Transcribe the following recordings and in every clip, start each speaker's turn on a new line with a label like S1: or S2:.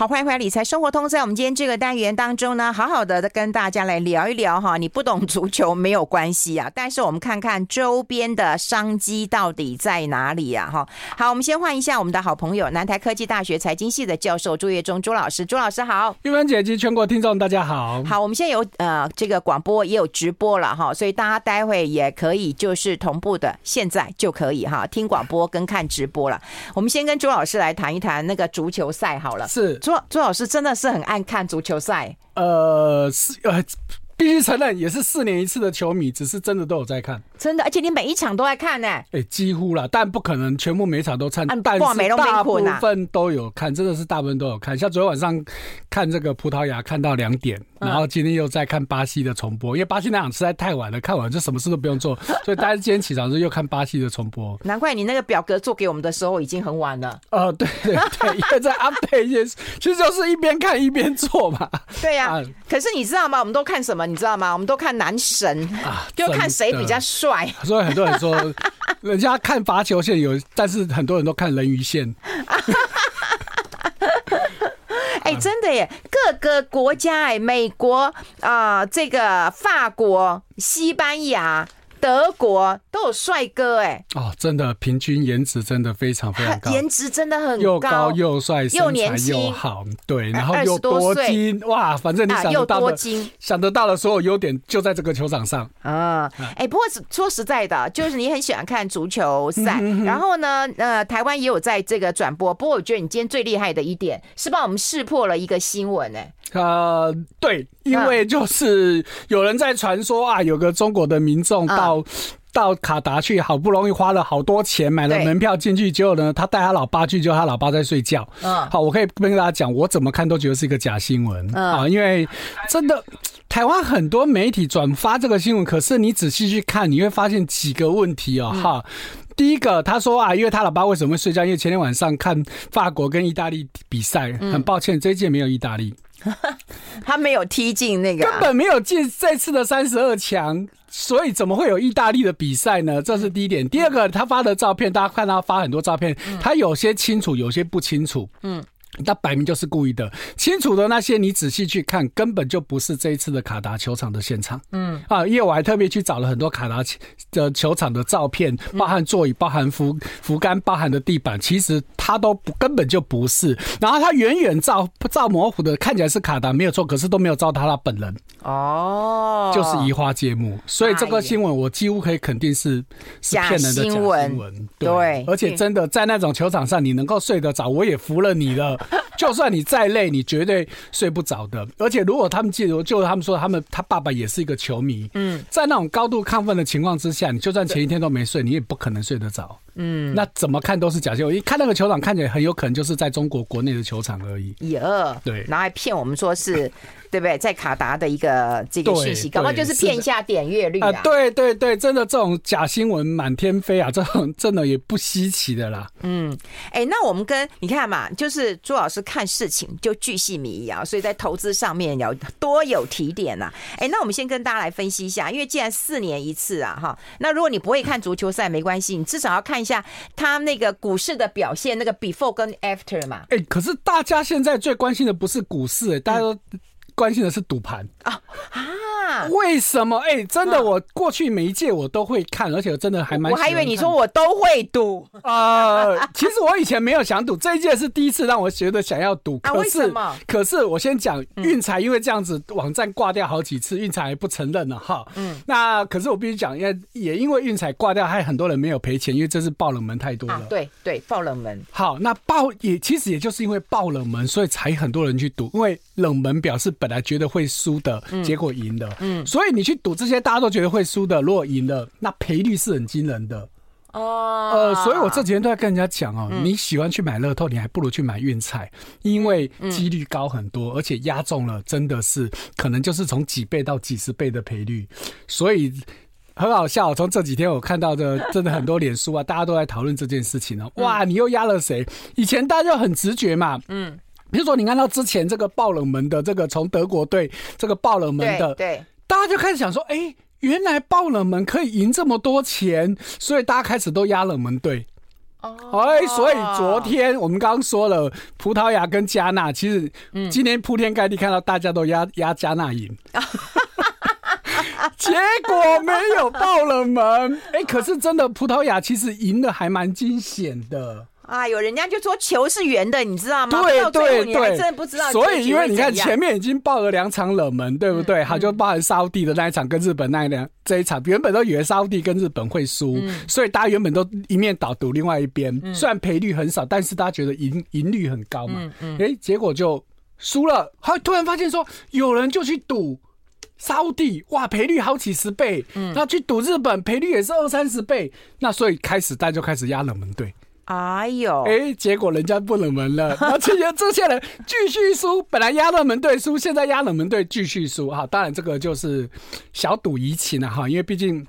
S1: 好，欢迎回来理财生活通。在我们今天这个单元当中呢，好好的跟大家来聊一聊哈。你不懂足球没有关系啊，但是我们看看周边的商机到底在哪里啊？哈，好，我们先换一下我们的好朋友，南台科技大学财经系的教授朱月忠朱老师。朱老师好，
S2: 玉芬姐及全国听众大家好。
S1: 好，我们现在有呃这个广播也有直播了哈，所以大家待会也可以就是同步的，现在就可以哈听广播跟看直播了。我们先跟朱老师来谈一谈那个足球赛好了，
S2: 是。
S1: 朱朱老师真的是很爱看足球赛，
S2: 呃，是呃，必须承认也是四年一次的球迷，只是真的都有在看。
S1: 真的，而且你每一场都在看呢？哎、
S2: 欸，几乎啦，但不可能全部每一场都看，但是大部分都有看，真的是大部分都有看。像昨天晚上看这个葡萄牙，看到两点，然后今天又在看巴西的重播，因为巴西那场实在太晚了，看完就什么事都不用做，所以大家今天起床就又看巴西的重播。
S1: 难怪你那个表格做给我们的时候已经很晚了。
S2: 哦、呃，对对对，因为在 update 一 些，其实就是一边看一边做嘛。
S1: 对呀、可是你知道吗？我们都看什么？你知道吗？我们都看男神啊，就看谁比较帅。
S2: 所以很多人说，人家看罚球线有，但是很多人都看人鱼线。
S1: 哎，真的耶！各个国家哎，美国啊、呃，这个法国、西班牙。德国都有帅哥哎
S2: 哦，真的平均颜值真的非常非常高，
S1: 颜值真的很高，
S2: 又高又帅，又年轻。又好，对，然后又多金哇，反正你想得到的，想得到的所有优点就在这个球场上。
S1: 啊！哎，不过说实在的，就是你很喜欢看足球赛，然后呢，呃，台湾也有在这个转播。不过我觉得你今天最厉害的一点是帮我们识破了一个新闻哎，
S2: 呃，对，因为就是有人在传说啊，有个中国的民众到。到到卡达去，好不容易花了好多钱买了门票进去，结果呢，他带他老爸去，就他老爸在睡觉。嗯，好，我可以跟大家讲，我怎么看都觉得是一个假新闻啊，因为真的台湾很多媒体转发这个新闻，可是你仔细去看，你会发现几个问题哦。哈，第一个，他说啊，因为他老爸为什么会睡觉？因为前天晚上看法国跟意大利比赛，很抱歉，这一届没有意大利。
S1: 他没有踢进那个，
S2: 根本没有进这次的三十二强，所以怎么会有意大利的比赛呢？这是第一点。第二个，他发的照片，大家看他发很多照片，他有些清楚，有些不清楚。嗯。那摆明就是故意的，清楚的那些你仔细去看，根本就不是这一次的卡达球场的现场。嗯啊，因为我还特别去找了很多卡达的球场的照片，包含座椅、包含扶扶杆、包含的地板，其实它都不根本就不是。然后它远远照照模糊的看起来是卡达没有错，可是都没有照到他本人。哦，就是移花接木，所以这个新闻我几乎可以肯定是是骗人的假新闻。对，而且真的在那种球场上，你能够睡得着，我也服了你了。就算你再累，你绝对睡不着的。而且如果他们记得，就他们说他们他爸爸也是一个球迷，嗯，在那种高度亢奋的情况之下，你就算前一天都没睡，你也不可能睡得着。嗯，那怎么看都是假新闻。一看那个球场，看起来很有可能就是在中国国内的球场而已。
S1: 也二对，然后还骗我们说是。对不对？在卡达的一个这个信息，搞不好就是骗一下点阅率啊！
S2: 对对对，真的这种假新闻满天飞啊，这种真的也不稀奇的啦。
S1: 嗯，哎，那我们跟你看嘛，就是朱老师看事情就巨细靡遗啊，所以在投资上面要多有提点呐。哎，那我们先跟大家来分析一下，因为既然四年一次啊，哈，那如果你不会看足球赛没关系，你至少要看一下他那个股市的表现，那个 before 跟 after 嘛。
S2: 哎，可是大家现在最关心的不是股市，大家都。关心的是赌盘啊啊！为什么？哎、欸，真的，我过去每一届我都会看，而且我真的还蛮……
S1: 我还以为你说我都会赌
S2: 啊、呃！其实我以前没有想赌，这一届是第一次让我觉得想要赌。可是，啊、为什么？可是我先讲运彩，因为这样子网站挂掉好几次，运彩还不承认了哈。嗯，那可是我必须讲，因为也因为运彩挂掉，还很多人没有赔钱，因为这是爆冷门太多了。啊、
S1: 对对，爆冷门。
S2: 好，那爆也其实也就是因为爆冷门，所以才很多人去赌，因为冷门表示本。来觉得会输的，结果赢的，嗯，所以你去赌这些大家都觉得会输的，如果赢了，那赔率是很惊人的哦。呃，所以我这几天都在跟人家讲哦，你喜欢去买乐透，你还不如去买运彩，因为几率高很多，而且压中了真的是可能就是从几倍到几十倍的赔率，所以很好笑。从这几天我看到的，真的很多脸书啊，大家都在讨论这件事情哦。哇，你又压了谁？以前大家就很直觉嘛，嗯。比如说，你看到之前这个爆冷门的这个从德国队这个爆冷门的，对，大家就开始想说，哎，原来爆冷门可以赢这么多钱，所以大家开始都压冷门队。哦，哎，所以昨天我们刚刚说了，葡萄牙跟加纳，其实今天铺天盖地看到大家都压压加纳赢，结果没有爆冷门。哎，可是真的葡萄牙其实赢的还蛮惊险的。
S1: 啊，有人家就说球是圆的，你知道吗？
S2: 对对对，
S1: 真的不知道。
S2: 所以因为你看前面已经爆了两场冷门，对不对？好、嗯，就包含沙乌地的那一场跟日本那一两这一场，原本都以为沙乌地跟日本会输，嗯、所以大家原本都一面倒赌另外一边。嗯、虽然赔率很少，但是大家觉得赢赢率很高嘛。哎、嗯嗯欸，结果就输了。后突然发现说，有人就去赌沙乌地，哇，赔率好几十倍。嗯，那去赌日本，赔率也是二三十倍。那所以开始大家就开始压冷门队。
S1: 哎呦！
S2: 哎，结果人家不冷门了，而且这些人继续输。本来压热门队输，现在压冷门队继续输。哈，当然这个就是小赌怡情了哈，因为毕竟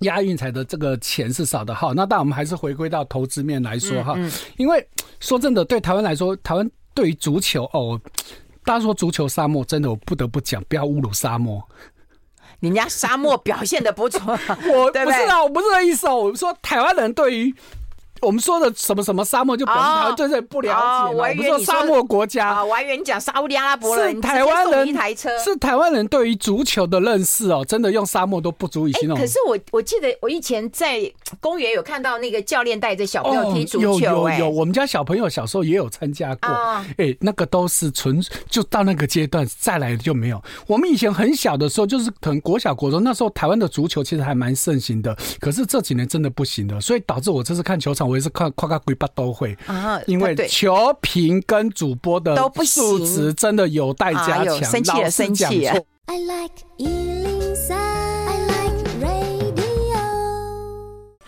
S2: 押运彩的这个钱是少的哈。那但我们还是回归到投资面来说哈，嗯嗯、因为说真的，对台湾来说，台湾对于足球哦，大家说足球沙漠，真的我不得不讲，不要侮辱沙漠。
S1: 人家沙漠表现的不错，
S2: 我不是啊，我不是这意思哦，我说台湾人对于。我们说的什么什么沙漠，就表示台湾对这不了解。我们说沙漠国家，
S1: 我还以为你讲沙乌地阿拉伯人，
S2: 是台湾人一台车，是台湾人对于足球的认识哦，真的用沙漠都不足以形容。
S1: 可是我我记得我以前在公园有看到那个教练带着小朋友踢足球，
S2: 有有有，我们家小朋友小时候也有参加过。哎，那个都是纯就到那个阶段再来的就没有。我们以前很小的时候，就是可能国小国中那时候，台湾的足球其实还蛮盛行的。可是这几年真的不行了，所以导致我这次看球场。我也是看夸个鬼八都会啊，因为球评跟主播的素质真的有待加强。
S1: 生气了，生气了。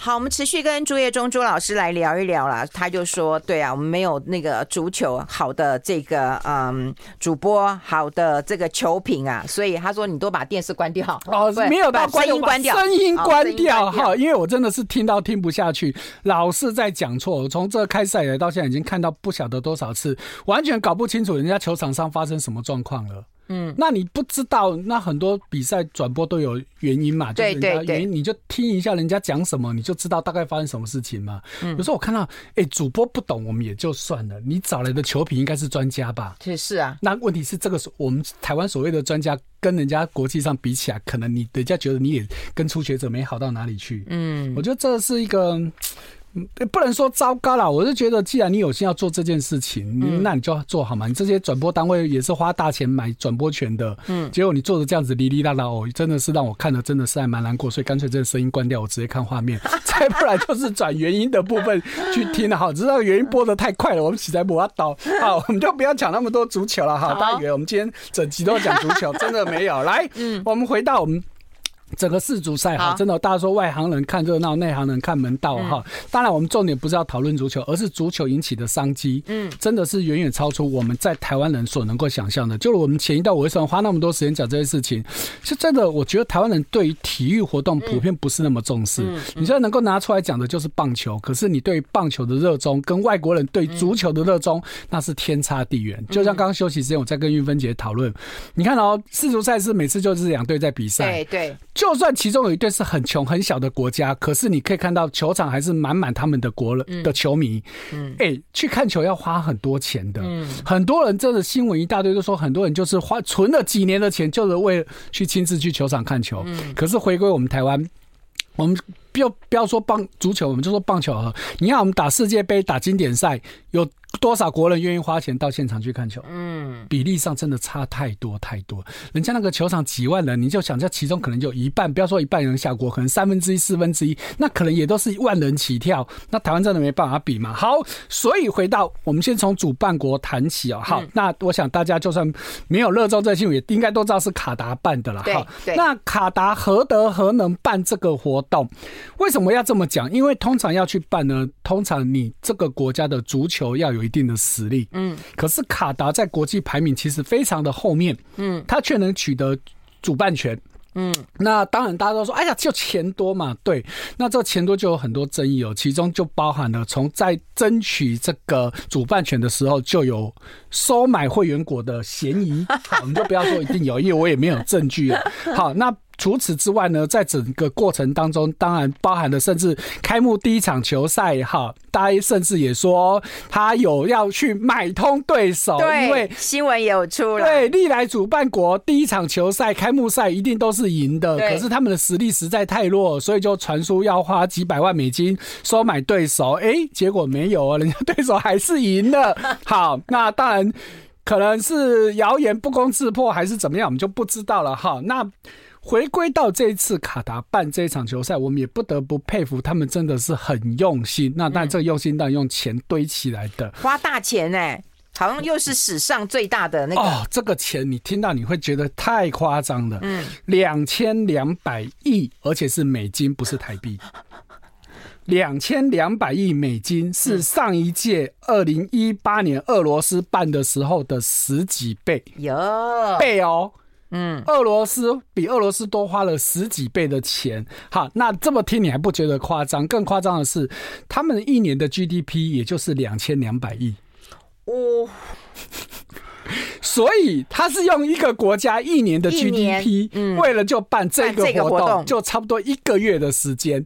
S1: 好，我们持续跟朱叶忠朱老师来聊一聊啦。他就说：“对啊，我们没有那个足球好的这个嗯主播，好的这个球评啊，所以他说你都把电视关掉
S2: 哦，没有把声音关掉，声音关掉哈，因为我真的是听到听不下去，老是在讲错。我从这开赛以来到现在已经看到不晓得多少次，完全搞不清楚人家球场上发生什么状况了。”嗯，那你不知道，那很多比赛转播都有原因嘛？对对对，你就听一下人家讲什么，你就知道大概发生什么事情嘛。嗯，有时候我看到，哎、欸，主播不懂，我们也就算了。你找来的球评应该是专家吧？
S1: 是是啊。
S2: 那问题是，这个我们台湾所谓的专家，跟人家国际上比起来，可能你人家觉得你也跟初学者没好到哪里去。嗯，我觉得这是一个。不能说糟糕啦，我是觉得，既然你有心要做这件事情，嗯、那你就要做好嘛。你这些转播单位也是花大钱买转播权的，嗯，结果你做的这样子哩哩啦啦哦，真的是让我看的真的是还蛮难过，所以干脆这个声音关掉，我直接看画面，再不然就是转原音的部分去听了哈。知道原音播的太快了，我们实在不要倒，好，我们就不要讲那么多足球了哈。大家以为我们今天整集都讲足球，真的没有。来，嗯，我们回到我们。整个世足赛哈，真的，大家说外行人看热闹，内行人看门道哈。当然，我们重点不是要讨论足球，而是足球引起的商机，嗯，真的是远远超出我们在台湾人所能够想象的。就是我们前一段我为什么花那么多时间讲这些事情，是真的。我觉得台湾人对于体育活动普遍不是那么重视。你现在能够拿出来讲的就是棒球，可是你对棒球的热衷跟外国人对足球的热衷那是天差地远。就像刚刚休息时间，我在跟玉芬姐讨论，你看哦，世足赛是每次就是两队在比赛，对对。就算其中有一队是很穷很小的国家，可是你可以看到球场还是满满他们的国人的球迷。嗯，哎、欸，去看球要花很多钱的。嗯，很多人真的新闻一大堆都说，很多人就是花存了几年的钱，就是为了去亲自去球场看球。嗯，可是回归我们台湾，我们不要不要说棒足球，我们就说棒球啊。你看我们打世界杯、打经典赛有。多少国人愿意花钱到现场去看球？嗯，比例上真的差太多太多。人家那个球场几万人，你就想这其中可能就一半，不要说一半人下国，可能三分之一、四分之一，那可能也都是万人起跳。那台湾真的没办法比嘛？好，所以回到我们先从主办国谈起哦。好，嗯、那我想大家就算没有热衷这新闻，也应该都知道是卡达办的了。好，那卡达何德何能办这个活动？为什么要这么讲？因为通常要去办呢，通常你这个国家的足球要有。一定的实力，嗯，可是卡达在国际排名其实非常的后面，嗯，他却能取得主办权，嗯，那当然大家都说，哎呀，就钱多嘛，对，那这钱多就有很多争议哦，其中就包含了从在争取这个主办权的时候就有收买会员国的嫌疑，好，我们就不要说一定有，因为我也没有证据了，好，那。除此之外呢，在整个过程当中，当然包含了甚至开幕第一场球赛哈，大家甚至也说他有要去买通对手，
S1: 对，
S2: 因为
S1: 新闻也有出来，
S2: 对，历来主办国第一场球赛开幕赛一定都是赢的，可是他们的实力实在太弱，所以就传出要花几百万美金收买对手，哎，结果没有啊，人家对手还是赢了。好，那当然可能是谣言不攻自破，还是怎么样，我们就不知道了哈。那。回归到这一次卡达办这一场球赛，我们也不得不佩服他们，真的是很用心。那但这个用心当然用钱堆起来的，
S1: 花大钱呢、欸，好像又是史上最大的那个。
S2: 哦，这个钱你听到你会觉得太夸张了。嗯，两千两百亿，而且是美金，不是台币。两千两百亿美金是上一届二零一八年俄罗斯办的时候的十几倍。
S1: 有
S2: 倍哦。嗯，俄罗斯比俄罗斯多花了十几倍的钱。好，那这么听你还不觉得夸张？更夸张的是，他们一年的 GDP 也就是两千两百亿。哦，所以他是用一个国家一年的 GDP，嗯，为了就办这个活动，就差不多一个月的时间。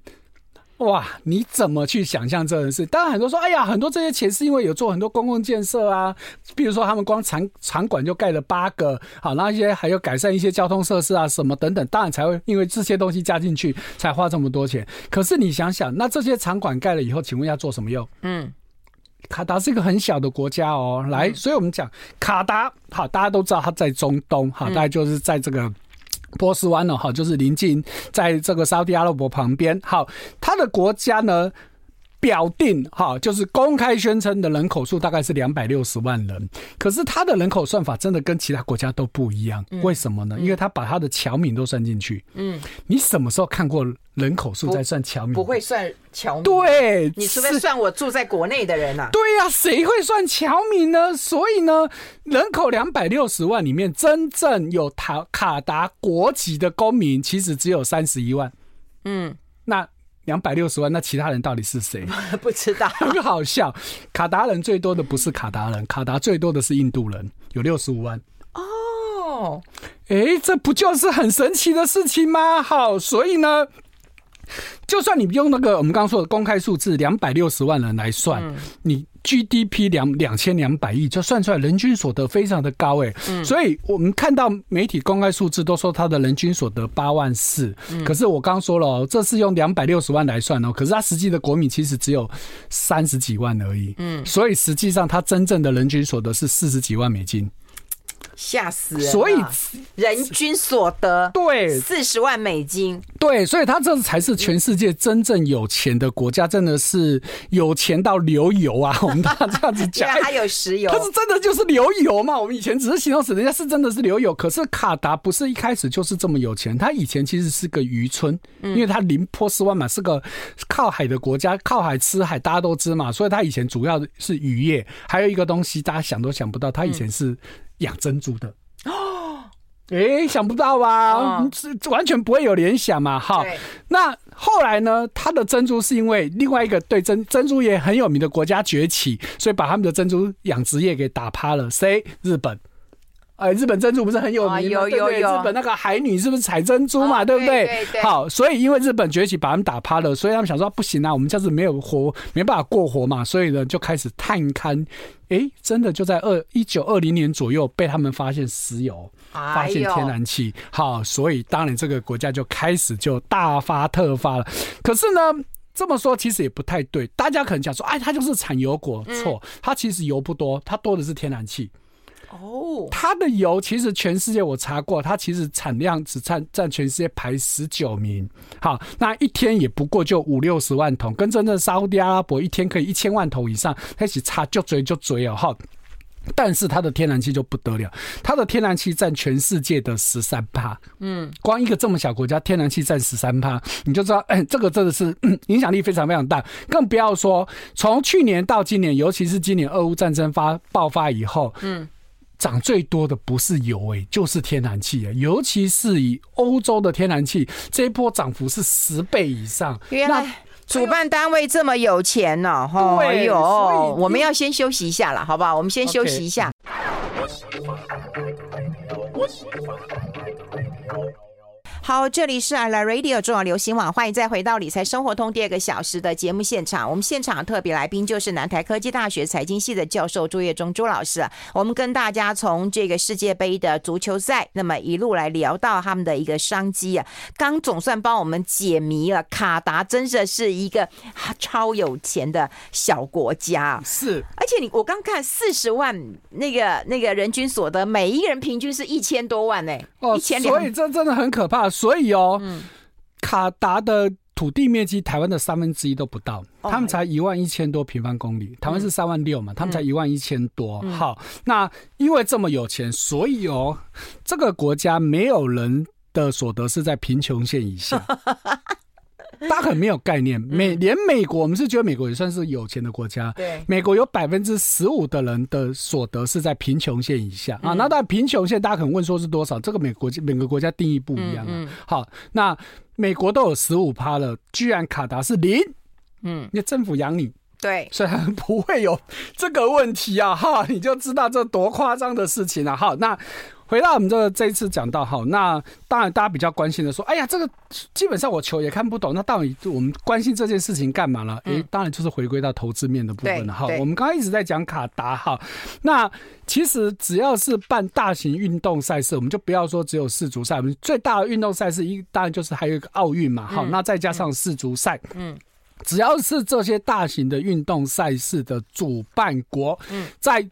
S2: 哇，你怎么去想象这件事？当然很多说，哎呀，很多这些钱是因为有做很多公共建设啊，比如说他们光场场馆就盖了八个，好，那一些还有改善一些交通设施啊，什么等等，当然才会因为这些东西加进去才花这么多钱。可是你想想，那这些场馆盖了以后，请问要做什么用？嗯，卡达是一个很小的国家哦，来，所以我们讲卡达，好，大家都知道它在中东，好，大概就是在这个。波斯湾了哈，就是临近在这个沙特阿拉伯旁边。好，它的国家呢，表定哈，就是公开宣称的人口数大概是两百六十万人。可是他的人口算法真的跟其他国家都不一样，为什么呢？因为他把他的侨民都算进去。嗯，你什么时候看过人口数在算侨民？
S1: 不会算侨民。
S2: 对，
S1: 你除非算我住在国内的人呐。
S2: 对呀，谁会算侨民呢？所以呢，人口两百六十万里面，真正有塔卡达国籍的公民，其实只有三十一万。嗯，那。两百六十万，那其他人到底是谁？
S1: 不知道，
S2: 很好笑。卡达人最多的不是卡达人，卡达最多的是印度人，有六十五万。哦，哎，这不就是很神奇的事情吗？好，所以呢。就算你用那个我们刚刚说的公开数字两百六十万人来算，嗯、你 GDP 两两千两百亿，就算出来人均所得非常的高哎，嗯、所以我们看到媒体公开数字都说他的人均所得八万四，嗯、可是我刚刚说了哦，这是用两百六十万来算哦，可是他实际的国民其实只有三十几万而已，嗯，所以实际上他真正的人均所得是四十几万美金。
S1: 吓死人！
S2: 所以
S1: 人均所得
S2: 对
S1: 四十万美金，
S2: 对，所以他这才是全世界真正有钱的国家，真的是有钱到流油啊！我们大家这样子讲，
S1: 对，他有石油，
S2: 他是真的就是流油嘛？我们以前只是形容词，人家是真的是流油。可是卡达不是一开始就是这么有钱，他以前其实是个渔村，因为他临波斯湾嘛，是个靠海的国家，靠海吃海，大家都知嘛，所以他以前主要是渔业。还有一个东西，大家想都想不到，他以前是。养珍珠的哦，哎，想不到吧？这、哦、完全不会有联想嘛。哈，那后来呢？他的珍珠是因为另外一个对珍珍珠业很有名的国家崛起，所以把他们的珍珠养殖业给打趴了。谁？日本。哎，日本珍珠不是很有名吗？哦、有有有。日本那个海女是不是采珍珠嘛？哦、对不对？对对对。好，所以因为日本崛起，把他们打趴了，所以他们想说不行啊，我们这样子没有活，没办法过活嘛，所以呢就开始探勘。哎，真的就在二一九二零年左右被他们发现石油，发现天然气。哎、好，所以当然这个国家就开始就大发特发了。可是呢，这么说其实也不太对，大家可能讲说，哎，它就是产油国，错，它其实油不多，它多的是天然气。哦，它的油其实全世界我查过，它其实产量只占占全世界排十九名。好，那一天也不过就五六十万桶，跟真正沙乌地阿拉伯一天可以一千万桶以上，开始差就追就追哦。哈，但是它的天然气就不得了，它的天然气占全世界的十三趴。嗯，光一个这么小国家，天然气占十三趴，你就知道，哎，这个真的是影响力非常非常大。更不要说从去年到今年，尤其是今年俄乌战争发爆发以后，嗯。涨最多的不是油诶、欸，就是天然气啊！尤其是以欧洲的天然气，这一波涨幅是十倍以上。
S1: 原来主办单位这么有钱呢、哦！哈，哎呦，我们要先休息一下了，好不好？我们先休息一下。Okay. 好，这里是 I Like Radio 中央流行网，欢迎再回到理财生活通第二个小时的节目现场。我们现场特别来宾就是南台科技大学财经系的教授朱业忠朱老师。我们跟大家从这个世界杯的足球赛，那么一路来聊到他们的一个商机啊。刚总算帮我们解谜了，卡达真的是一个超有钱的小国家，
S2: 是。
S1: 而且你我刚看四十万那个那个人均所得，每一个人平均是一千多万呢，
S2: 哦，
S1: 一千
S2: 所以这真的很可怕。所以哦，嗯、卡达的土地面积台湾的三分之一都不到，哦、他们才一万一千多平方公里，台湾是三万六嘛，嗯、他们才一万一千多。嗯、好，那因为这么有钱，所以哦，这个国家没有人的所得是在贫穷线以下。大家可能没有概念，美连美国，我们是觉得美国也算是有钱的国家。对，美国有百分之十五的人的所得是在贫穷线以下啊。那当然，贫穷线大家可能问说是多少？这个美国每个国家定义不一样啊。好，那美国都有十五趴了，居然卡达是零。嗯，那政府养你，对，所以不会有这个问题啊。哈，你就知道这多夸张的事情了。好，那。回到我们这个这一次讲到哈，那当然大家比较关心的说，哎呀，这个基本上我球也看不懂，那到底我们关心这件事情干嘛了？哎、嗯，当然就是回归到投资面的部分了。哈，我们刚刚一直在讲卡达哈，那其实只要是办大型运动赛事，我们就不要说只有世足赛，我们最大的运动赛事一当然就是还有一个奥运嘛。好，那再加上世足赛，嗯，只要是这些大型的运动赛事的主办国，嗯，在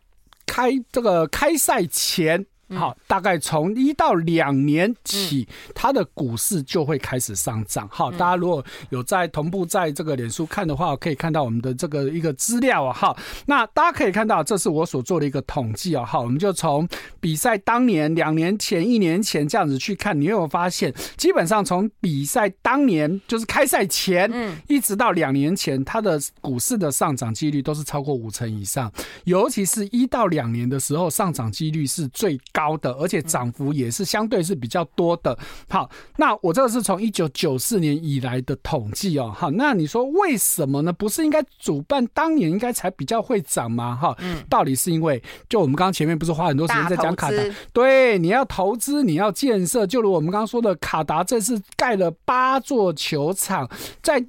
S2: 开这个开赛前。好，大概从一到两年起，它的股市就会开始上涨。好，大家如果有在同步在这个脸书看的话，可以看到我们的这个一个资料啊。好，那大家可以看到，这是我所做的一个统计啊。好，我们就从比赛当年、两年前、一年前这样子去看，你有没有发现，基本上从比赛当年就是开赛前，嗯，一直到两年前，它的股市的上涨几率都是超过五成以上，尤其是一到两年的时候，上涨几率是最高的，而且涨幅也是相对是比较多的。好，那我这个是从一九九四年以来的统计哦。好，那你说为什么呢？不是应该主办当年应该才比较会涨吗？哈，嗯，道理是因为就我们刚刚前面不是花很多时间在讲卡达，对，你要投资，你要建设，就如我们刚刚说的，卡达这次盖了八座球场，在。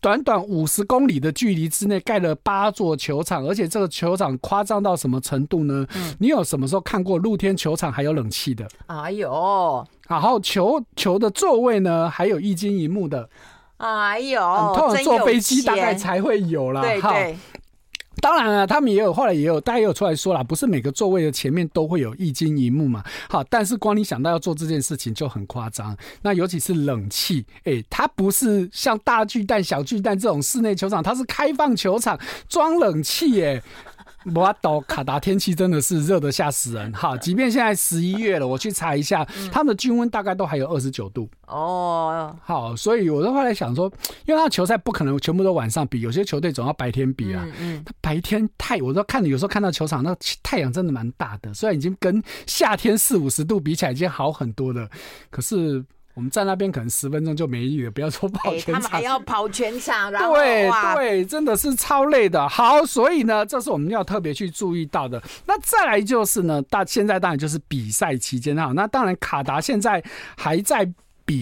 S2: 短短五十公里的距离之内盖了八座球场，而且这个球场夸张到什么程度呢？嗯，你有什么时候看过露天球场还有冷气的？哎呦，然后球球的座位呢，还有一金一木的？哎呦，通常坐飞机大概才会有啦。对对。当然了，他们也有，后来也有，大家也有出来说了，不是每个座位的前面都会有一金一木嘛。好，但是光你想到要做这件事情就很夸张。那尤其是冷气，哎、它不是像大巨蛋、小巨蛋这种室内球场，它是开放球场装冷气，耶。我岛卡达天气真的是热得吓死人哈！即便现在十一月了，我去查一下，他们的均温大概都还有二十九度哦。好，所以我的话来想说，因为他球赛不可能全部都晚上比，有些球队总要白天比啊。嗯，他白天太，我都看，有时候看到球场那太阳真的蛮大的，虽然已经跟夏天四五十度比起来已经好很多了，可是。我们在那边可能十分钟就没力了，不要说跑全场，欸、他们还要跑全场，然后对对，真的是超累的。好，所以呢，这是我们要特别去注意到的。那再来就是呢，大现在当然就是比赛期间哈，那当然卡达现在还在。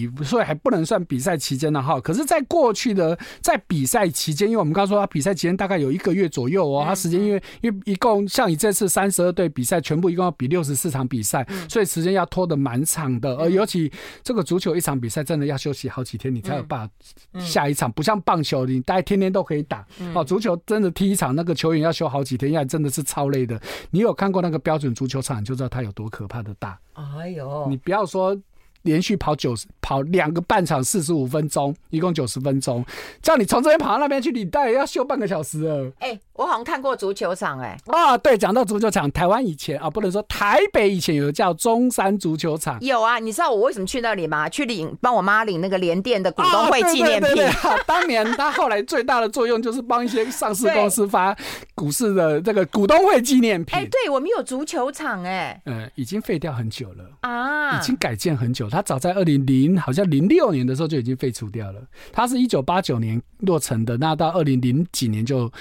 S2: 比所以还不能算比赛期间的哈，可是，在过去的在比赛期间，因为我们刚刚说他比赛期间大概有一个月左右哦，他时间因为因为一共像你这次三十二队比赛，全部一共要比六十四场比赛，所以时间要拖得蛮长的。而尤其这个足球一场比赛真的要休息好几天，你才有办法下一场，不像棒球你大概天天都可以打哦。足球真的踢一场那个球员要休好几天，因为真的是超累的。你有看过那个标准足球场，就知道它有多可怕的大。哎呦，你不要说。连续跑九十跑两个半场四十五分钟，一共九十分钟，叫你从这边跑到那边去，你大概要休半个小时了。哎、欸，我好像看过足球场、欸，哎，啊，对，讲到足球场，台湾以前啊，不能说台北以前有个叫中山足球场，有啊，你知道我为什么去那里吗？去领帮我妈领那个联电的股东会纪念品。当年他后来最大的作用就是帮一些上市公司发股市的这个股东会纪念品。哎、欸，对我们有足球场、欸，哎，呃，已经废掉很久了啊，已经改建很久。它早在二零零好像零六年的时候就已经废除掉了。它是一九八九年落成的，那到二零零几年就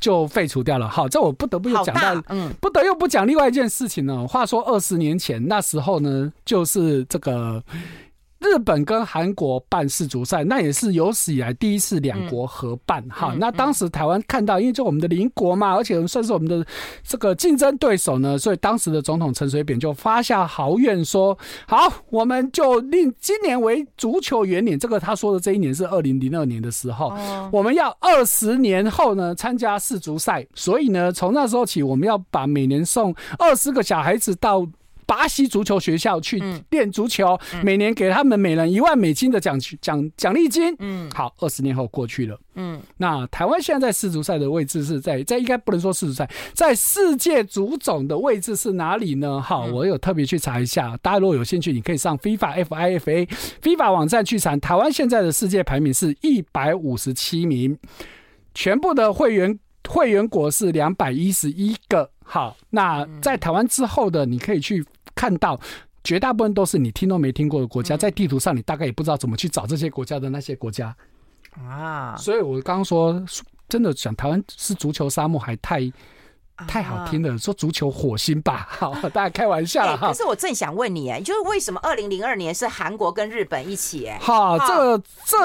S2: 就废除掉了。好，这我不得不又讲到，嗯，不得又不讲另外一件事情呢。话说二十年前那时候呢，就是这个日本跟韩国办世足赛，那也是有史以来第一次两国合办哈。那当时台湾看到，因为就我们的邻国嘛，而且算是我们的这个竞争对手呢，所以当时的总统陈水扁就发下豪愿说：好，我们就令今年为足球元年。这个他说的这一年是二零零二年的时候，我们要二十年后呢参加世足赛。所以呢，从那时候起，我们要把每年送二十个小孩子到。巴西足球学校去练足球，嗯、每年给他们每人一万美金的奖奖奖励金。嗯，好，二十年后过去了。嗯，那台湾现在在世足赛的位置是在在应该不能说世足赛，在世界足总的位置是哪里呢？好，我有特别去查一下，大家如果有兴趣，你可以上 FIFA FIFA FIFA 网站去查，台湾现在的世界排名是一百五十七名，全部的会员会员国是两百一十一个。好，那在台湾之后的，你可以去。看到绝大部分都是你听都没听过的国家，在地图上你大概也不知道怎么去找这些国家的那些国家啊，所以我刚刚说真的讲台湾是足球沙漠还太太好听了，说足球火星吧，好，大家开玩笑了哈。
S1: 可是我正想问你，哎，就是为什么二零零二年是韩国跟日本一起？哎，
S2: 好，这个这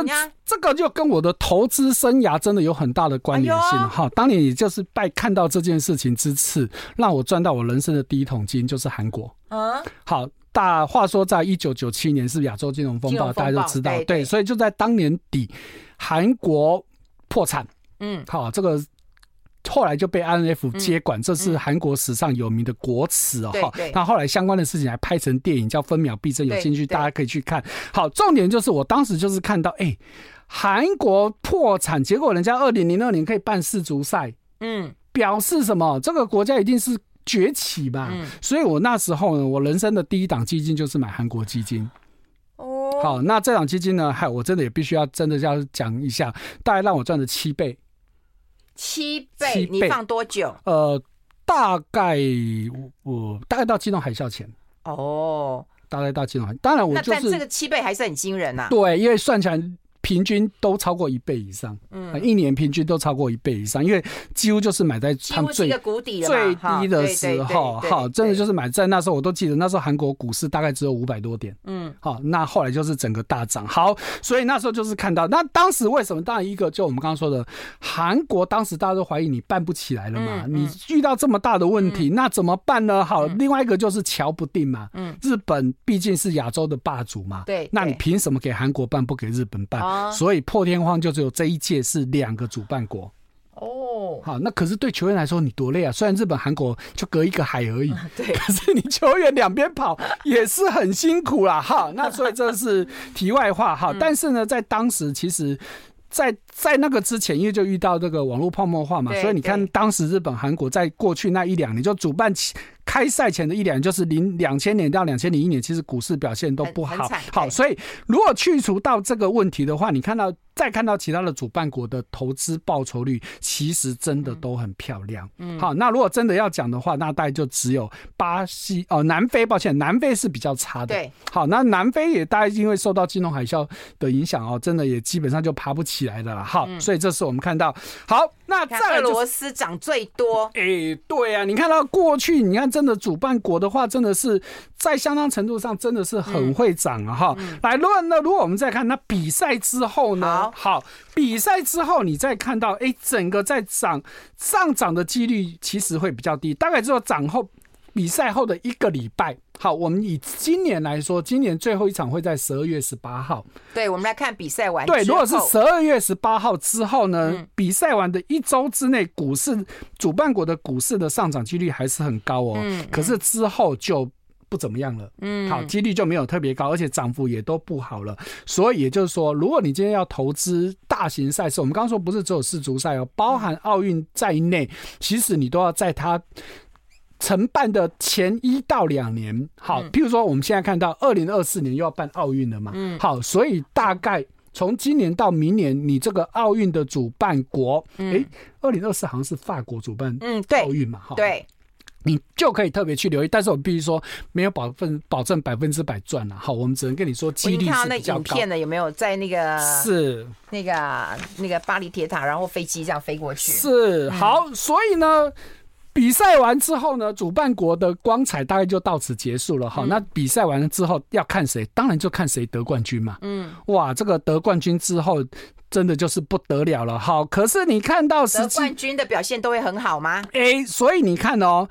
S2: 这个就跟我的投资生涯真的有很大的关联性哈。当年也就是拜看到这件事情之次，让我赚到我人生的第一桶金，就是韩国。嗯，好，大话说，在一九九七年是亚洲金融风暴，大家都知道，对，所以就在当年底，韩国破产，嗯，好，这个后来就被 INF 接管，这是韩国史上有名的国耻哦，哈，那后来相关的事情还拍成电影叫《分秒必争》，有兴趣大家可以去看。好，重点就是我当时就是看到，哎，韩国破产，结果人家二零零二年可以办世足赛，嗯，表示什么？这个国家一定是。崛起吧，嗯、所以我那时候呢，我人生的第一档基金就是买韩国基金。哦，好，那这档基金呢，嗨，我真的也必须要真的要讲一下，大概让我赚了七倍。
S1: 七倍？七倍？你放多久？
S2: 呃，大概我大概到金融海啸前。
S1: 哦，
S2: 大概到金融海，当然我就是
S1: 这个七倍还是很惊人呐、啊。
S2: 对，因为算起来。平均都超过一倍以上，嗯，一年平均都超过一倍以上，因为几乎就是买在他们最最低的时候，好，真的就是买在那时候，我都记得那时候韩国股市大概只有五百多点，嗯，好，那后来就是整个大涨，好，所以那时候就是看到，那当时为什么？当然一个就我们刚刚说的，韩国当时大家都怀疑你办不起来了嘛，你遇到这么大的问题，那怎么办呢？好，另外一个就是瞧不定嘛，嗯，日本毕竟是亚洲的霸主嘛，对，那你凭什么给韩国办，不给日本办？所以破天荒就只有这一届是两个主办国哦，好，那可是对球员来说你多累啊！虽然日本、韩国就隔一个海而已，对，可是你球员两边跑也是很辛苦啦。哈，那所以这是题外话哈。但是呢，在当时其实。在在那个之前，因为就遇到这个网络泡沫化嘛，所以你看当时日本、韩国在过去那一两年，就主办起开赛前的一两年，就是零两千年到两千零一年，其实股市表现都不好。好，所以如果去除到这个问题的话，你看到再看到其他的主办国的投资报酬率，其实真的都很漂亮。嗯，好，那如果真的要讲的话，那大概就只有巴西哦，南非，抱歉，南非是比较差的。对，好，那南非也大概因为受到金融海啸的影响哦，真的也基本上就爬不起来的了。好，所以这是我们看到好。那在俄罗斯涨最多，哎、欸，对啊，你看到过去，你看真的主办国的话，真的是在相当程度上真的是很会涨啊！哈、嗯，来，论呢，如果我们再看那比赛之后呢，好，好，比赛之后你再看到，哎、欸，整个在涨上涨的几率其实会比较低，大概只有涨后。比赛后的一个礼拜，好，我们以今年来说，今年最后一场会在十二月十八号。
S1: 对，我们来看比赛完。
S2: 对，如果是十二月十八号之后呢，嗯、比赛完的一周之内，股市主办国的股市的上涨几率还是很高哦。嗯。可是之后就不怎么样了。嗯。好，几率就没有特别高，而且涨幅也都不好了。所以也就是说，如果你今天要投资大型赛事，我们刚刚说不是只有世足赛哦，包含奥运在内，其实你都要在它。承办的前一到两年，好，譬如说我们现在看到二零二四年又要办奥运了嘛，嗯，好，所以大概从今年到明年，你这个奥运的主办国，哎，二零二四好像是法国主办，嗯，对，奥运嘛，哈，对，你就可以特别去留意，但是我必须说没有保分保证百分之百赚了，好，我们只能跟你说几率是比较高。那影
S1: 片呢有没有在那个
S2: 是
S1: 那个那个巴黎铁塔，然后飞机这样飞过去？
S2: 是好，所以呢。比赛完之后呢，主办国的光彩大概就到此结束了哈。嗯、那比赛完了之后要看谁，当然就看谁得冠军嘛。嗯，哇，这个得冠军之后真的就是不得了了。好，可是你看到实际
S1: 冠军的表现都会很好吗？
S2: 哎、欸，所以你看哦。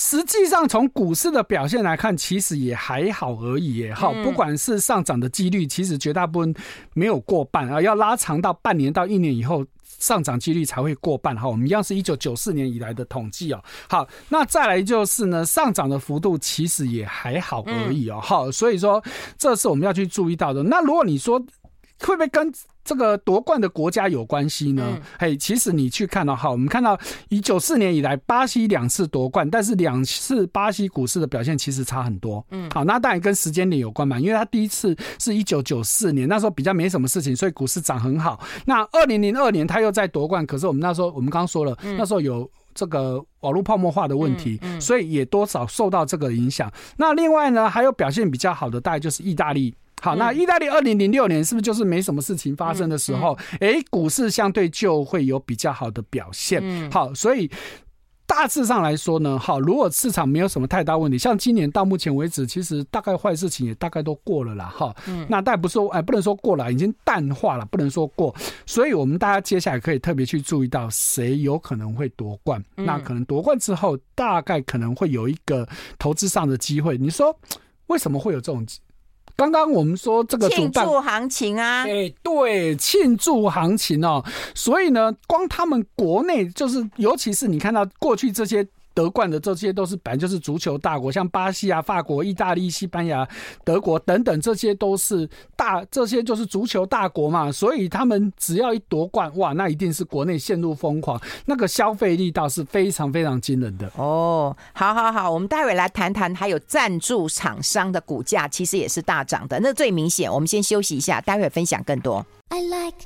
S2: 实际上，从股市的表现来看，其实也还好而已耶。好，不管是上涨的几率，其实绝大部分没有过半啊，要拉长到半年到一年以后，上涨几率才会过半。哈，我们一样是一九九四年以来的统计哦。好，那再来就是呢，上涨的幅度其实也还好而已哦。好，所以说这是我们要去注意到的。那如果你说会不会跟这个夺冠的国家有关系呢？嘿、嗯，其实你去看到哈，我们看到以九四年以来，巴西两次夺冠，但是两次巴西股市的表现其实差很多。嗯，好，那当然跟时间点有关嘛，因为它第一次是一九九四年，那时候比较没什么事情，所以股市涨很好。那二零零二年他又在夺冠，可是我们那时候我们刚刚说了，那时候有这个网络泡沫化的问题，所以也多少受到这个影响。那另外呢，还有表现比较好的，大概就是意大利。好，那意大利二零零六年是不是就是没什么事情发生的时候？哎、欸，股市相对就会有比较好的表现。好，所以大致上来说呢，好，如果市场没有什么太大问题，像今年到目前为止，其实大概坏事情也大概都过了啦。哈，那但不说，哎，不能说过了，已经淡化了，不能说过。所以我们大家接下来可以特别去注意到谁有可能会夺冠。那可能夺冠之后，大概可能会有一个投资上的机会。你说为什么会有这种？刚刚我们说这个
S1: 庆祝行情啊，
S2: 哎，对，庆祝行情哦，所以呢，光他们国内就是，尤其是你看到过去这些。得冠的这些都是本来就是足球大国，像巴西啊、法国、意大利、西班牙、德国等等，这些都是大，这些就是足球大国嘛。所以他们只要一夺冠，哇，那一定是国内陷入疯狂，那个消费力道是非常非常惊人的。
S1: 哦，好好好，我们待会来谈谈，还有赞助厂商的股价其实也是大涨的，那最明显。我们先休息一下，待会分享更多。I like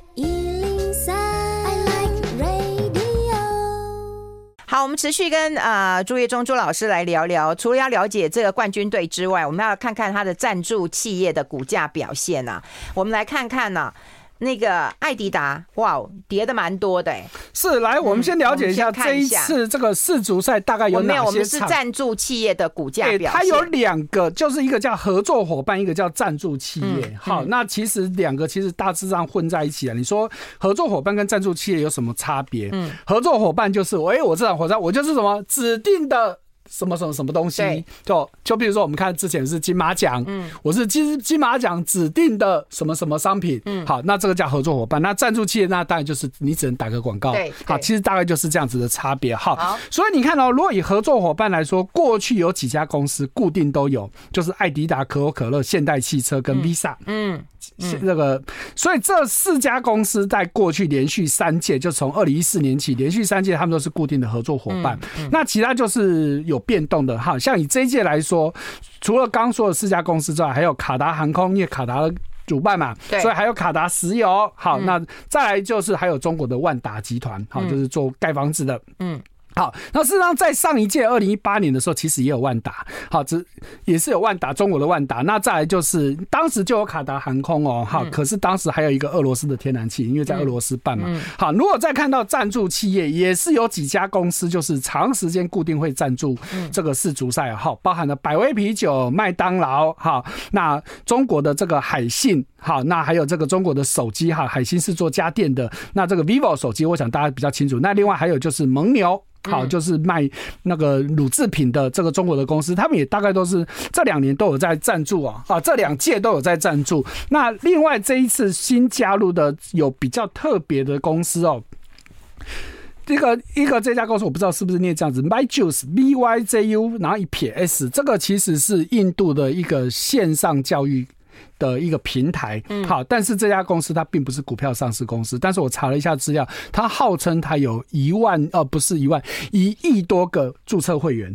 S1: 好，我们持续跟呃朱月忠朱老师来聊聊。除了要了解这个冠军队之外，我们要看看他的赞助企业的股价表现啊。我们来看看呢、那个艾迪达，哇，跌的蛮多的哎。
S2: 是，来，我们先了解一下这一次这个世足赛大概有哪些？
S1: 我们是赞助企业的股价表现。
S2: 它有两个，就是一个叫合作伙伴，一个叫赞助企业。好，那其实两个其实大致上混在一起啊。你说合作伙伴跟赞助企业有什么差别？嗯，合作伙伴就是，哎，我这场火车我就是什么指定的。什么什么什么东西？就就比如说，我们看之前是金马奖，嗯，我是金金马奖指定的什么什么商品，嗯，好，那这个叫合作伙伴。那赞助企业，那当然就是你只能打个广告，对，好，其实大概就是这样子的差别。哈，所以你看哦，如果以合作伙伴来说，过去有几家公司固定都有，就是艾迪达、可口可乐、现代汽车跟 Visa，嗯。这个，所以这四家公司在过去连续三届，就从二零一四年起，连续三届他们都是固定的合作伙伴。那其他就是有变动的哈，像以这一届来说，除了刚说的四家公司之外，还有卡达航空，因为卡达主办嘛，所以还有卡达石油。好，那再来就是还有中国的万达集团，好，就是做盖房子的。嗯。好，那事实上，在上一届二零一八年的时候，其实也有万达，好，这也是有万达，中国的万达。那再来就是当时就有卡达航空哦，好，可是当时还有一个俄罗斯的天然气，因为在俄罗斯办嘛。好，如果再看到赞助企业，也是有几家公司，就是长时间固定会赞助这个世足赛，好，包含了百威啤酒、麦当劳，好，那中国的这个海信，好，那还有这个中国的手机，哈，海信是做家电的，那这个 vivo 手机，我想大家比较清楚。那另外还有就是蒙牛。好，就是卖那个乳制品的这个中国的公司，他们也大概都是这两年都有在赞助啊，啊，这两届都有在赞助。那另外这一次新加入的有比较特别的公司哦，一个一个这家公司我不知道是不是念这样子，Myjuice B Y J U，然后一撇 S，这个其实是印度的一个线上教育。的一个平台，好，但是这家公司它并不是股票上市公司，但是我查了一下资料，它号称它有一万，呃，不是一万，一亿多个注册会员，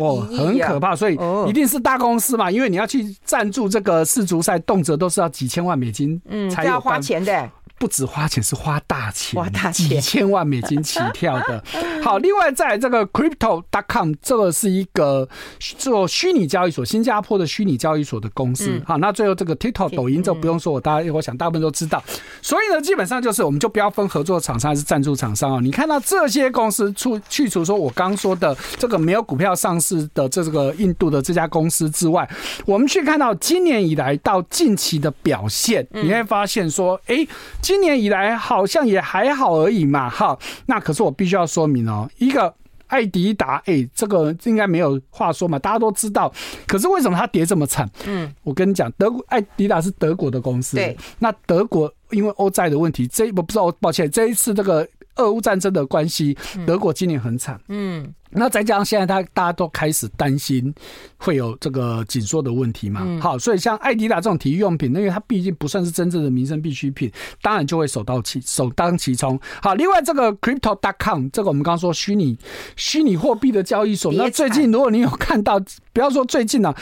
S2: 哦，很可怕，所以一定是大公司嘛，因为你要去赞助这个世足赛，动辄都是要几千万美金，嗯，才要花钱的。不止花钱，是花大钱，
S1: 花大钱，
S2: 几千万美金起跳的。好，另外在这个 Crypto.com，这个是一个做虚拟交易所，新加坡的虚拟交易所的公司。好，那最后这个 TikTok 抖音，这不用说，我大家我想大部分都知道。所以呢，基本上就是我们就不要分合作厂商还是赞助厂商哦。你看到这些公司除去除说我刚说的这个没有股票上市的这个印度的这家公司之外，我们去看到今年以来到近期的表现，你会发现说，哎，今年以来好像也还好而已嘛。哈，那可是我必须要说明哦，一个爱迪达，哎，这个应该没有话说嘛，大家都知道。可是为什么它跌这么惨？嗯，我跟你讲，德国爱迪达是德国的公司，对，那德国因为欧债的问题，这我不知道，抱歉，这一次这个。俄乌战争的关系，德国今年很惨。嗯，那再加上现在他大家都开始担心会有这个紧缩的问题嘛。好，所以像艾迪达这种体育用品，因为它毕竟不算是真正的民生必需品，当然就会首当其首当其冲。好，另外这个 Crypto.com，这个我们刚刚说虚拟虚拟货币的交易所，那最近如果你有看到，不要说最近呢、啊。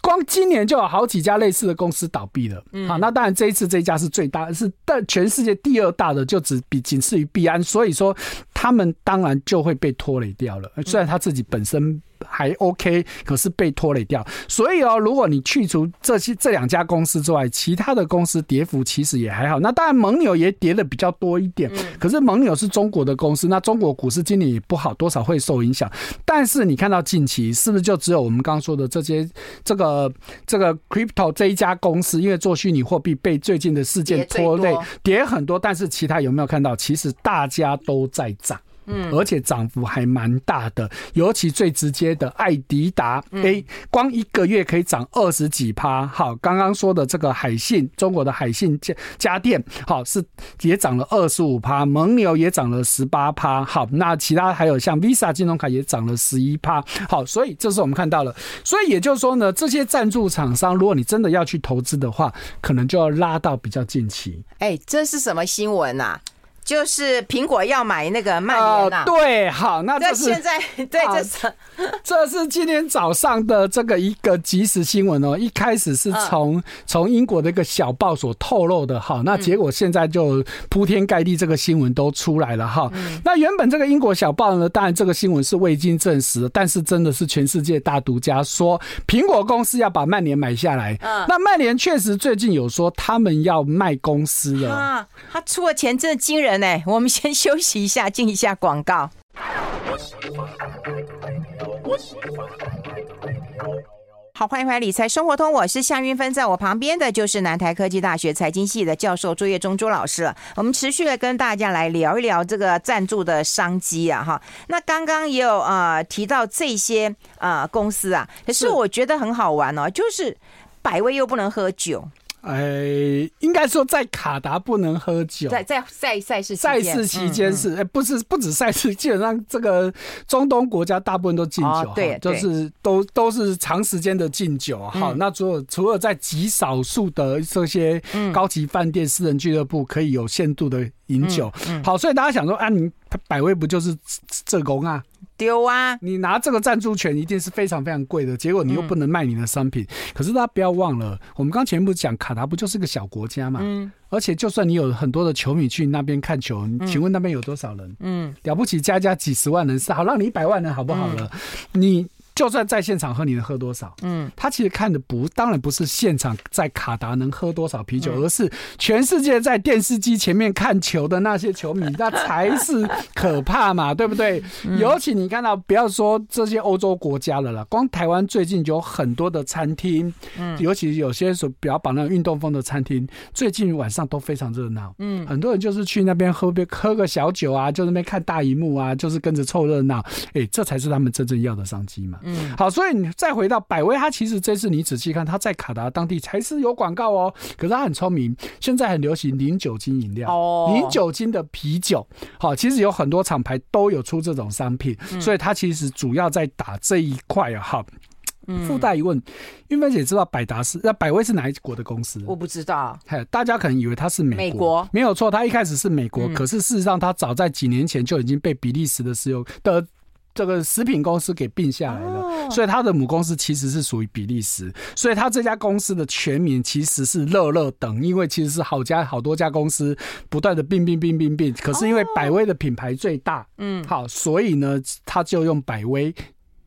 S2: 光今年就有好几家类似的公司倒闭了，嗯，好，那当然这一次这一家是最大，是但全世界第二大的，就只比仅次于币安，所以说他们当然就会被拖累掉了，虽然他自己本身。还 OK，可是被拖累掉。所以哦，如果你去除这些这两家公司之外，其他的公司跌幅其实也还好。那当然，蒙牛也跌的比较多一点。可是蒙牛是中国的公司，那中国股市今年也不好，多少会受影响。但是你看到近期是不是就只有我们刚刚说的这些这个这个 Crypto 这一家公司，因为做虚拟货币被最近的事件拖累，跌很多。但是其他有没有看到？其实大家都在涨。嗯，而且涨幅还蛮大的，尤其最直接的爱迪达，哎，光一个月可以涨二十几趴。好，刚刚说的这个海信，中国的海信家家电，好是也涨了二十五趴，蒙牛也涨了十八趴。好，那其他还有像 Visa 金融卡也涨了十一趴。好，所以这是我们看到了。所以也就是说呢，这些赞助厂商，如果你真的要去投资的话，可能就要拉到比较近期。
S1: 哎，这是什么新闻啊？就是苹果要买那个曼联呐，
S2: 对，好，那这是
S1: 现在对，这是
S2: 这是今天早上的这个一个即时新闻哦。一开始是从从英国的一个小报所透露的，哈，那结果现在就铺天盖地这个新闻都出来了，哈。那原本这个英国小报呢，当然这个新闻是未经证实，但是真的是全世界大独家说苹果公司要把曼联买下来。嗯，那曼联确实最近有说他们要卖公司了啊，
S1: 他出的钱真的惊人。我们先休息一下，进一下广告。好，欢迎回来《理财生活通》，我是夏云芬，在我旁边的就是南台科技大学财经系的教授朱业忠朱老师了。我们持续的跟大家来聊一聊这个赞助的商机啊，哈。那刚刚也有呃提到这些呃公司啊，可是我觉得很好玩哦，就是百威又不能喝酒。
S2: 哎，应该说在卡达不能喝酒，
S1: 在在赛赛事
S2: 赛事期间是，哎，不是不止赛事，基本上这个中东国家大部分都禁酒，对，就是都都是长时间的禁酒。好，那除了除了在极少数的这些高级饭店、私人俱乐部可以有限度的饮酒，好，所以大家想说，啊，你百威不就是这工啊？
S1: 丢啊！
S2: 你拿这个赞助权一定是非常非常贵的，结果你又不能卖你的商品。嗯、可是大家不要忘了，我们刚前面不是讲卡达不就是个小国家嘛？嗯。而且就算你有很多的球迷去那边看球，请问那边有多少人？嗯。了不起，加加几十万人是好，让你一百万人好不好了？嗯、你。就算在现场喝，你能喝多少？嗯，他其实看的不，当然不是现场在卡达能喝多少啤酒，而是全世界在电视机前面看球的那些球迷，那才是可怕嘛，对不对？尤其你看到，不要说这些欧洲国家了啦，光台湾最近有很多的餐厅，嗯，尤其有些所比较绑那种运动风的餐厅，最近晚上都非常热闹，嗯，很多人就是去那边喝杯喝个小酒啊，就那边看大荧幕啊，就是跟着凑热闹，哎，这才是他们真正要的商机嘛。嗯，好，所以你再回到百威，它其实这次你仔细看，它在卡达当地才是有广告哦。可是它很聪明，现在很流行零酒精饮料，哦，零酒精的啤酒。好，其实有很多厂牌都有出这种商品，所以它其实主要在打这一块啊。好，附带一问，玉芬姐知道百达是那百威是哪一国的公司？
S1: 我不知道，嘿
S2: 大家可能以为它是美国，美
S1: 国
S2: 没有错，它一开始是美国，可是事实上它早在几年前就已经被比利时的石油的。这个食品公司给并下来了，哦、所以他的母公司其实是属于比利时，所以他这家公司的全名其实是乐乐等，因为其实是好家好多家公司不断的并并并并并，可是因为百威的品牌最大，嗯，好，所以呢，他就用百威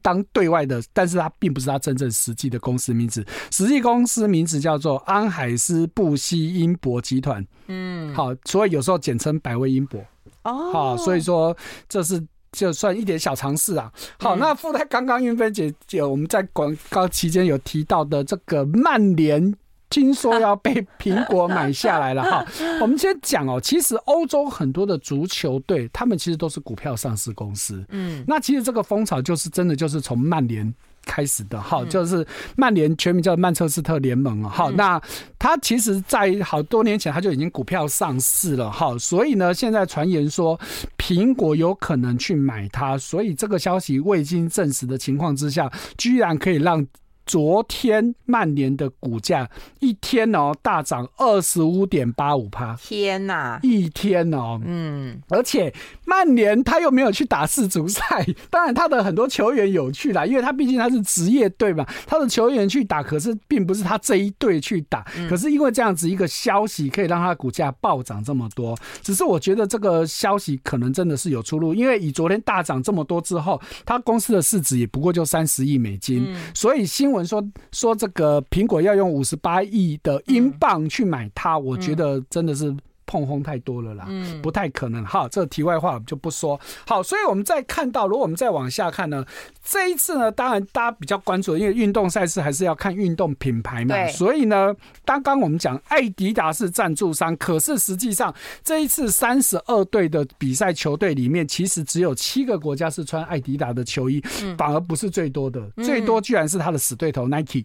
S2: 当对外的，但是它并不是它真正实际的公司名字，实际公司名字叫做安海斯布希英博集团，嗯，好，所以有时候简称百威英博，哦，好，所以说这是。就算一点小尝试啊。好，那附带刚刚云飞姐姐我们在广告期间有提到的这个曼联，听说要被苹果买下来了 哈。我们先讲哦，其实欧洲很多的足球队，他们其实都是股票上市公司。嗯，那其实这个风潮就是真的就是从曼联。开始的哈，就是曼联全名叫曼彻斯特联盟啊，哈，那他其实，在好多年前他就已经股票上市了哈，所以呢，现在传言说苹果有可能去买它，所以这个消息未经证实的情况之下，居然可以让。昨天曼联的股价一天哦大涨二十五点八五趴，
S1: 天哪！
S2: 一天哦，嗯，而且曼联他又没有去打世足赛，当然他的很多球员有去啦，因为他毕竟他是职业队嘛，他的球员去打，可是并不是他这一队去打，可是因为这样子一个消息可以让他的股价暴涨这么多，只是我觉得这个消息可能真的是有出入，因为以昨天大涨这么多之后，他公司的市值也不过就三十亿美金，所以新闻。说说这个苹果要用五十八亿的英镑去买它，我觉得真的是碰轰太多了啦，嗯，不太可能。好，这个题外话我们就不说。好，所以我们再看到，如果我们再往下看呢，这一次呢，当然大家比较关注，因为运动赛事还是要看运动品牌嘛。所以呢，刚刚我们讲艾迪达是赞助商，可是实际上这一次三十二队的比赛球队里面，其实只有七个国家是穿艾迪达的球衣，反而不是最多的，最多居然是他的死对头 Nike。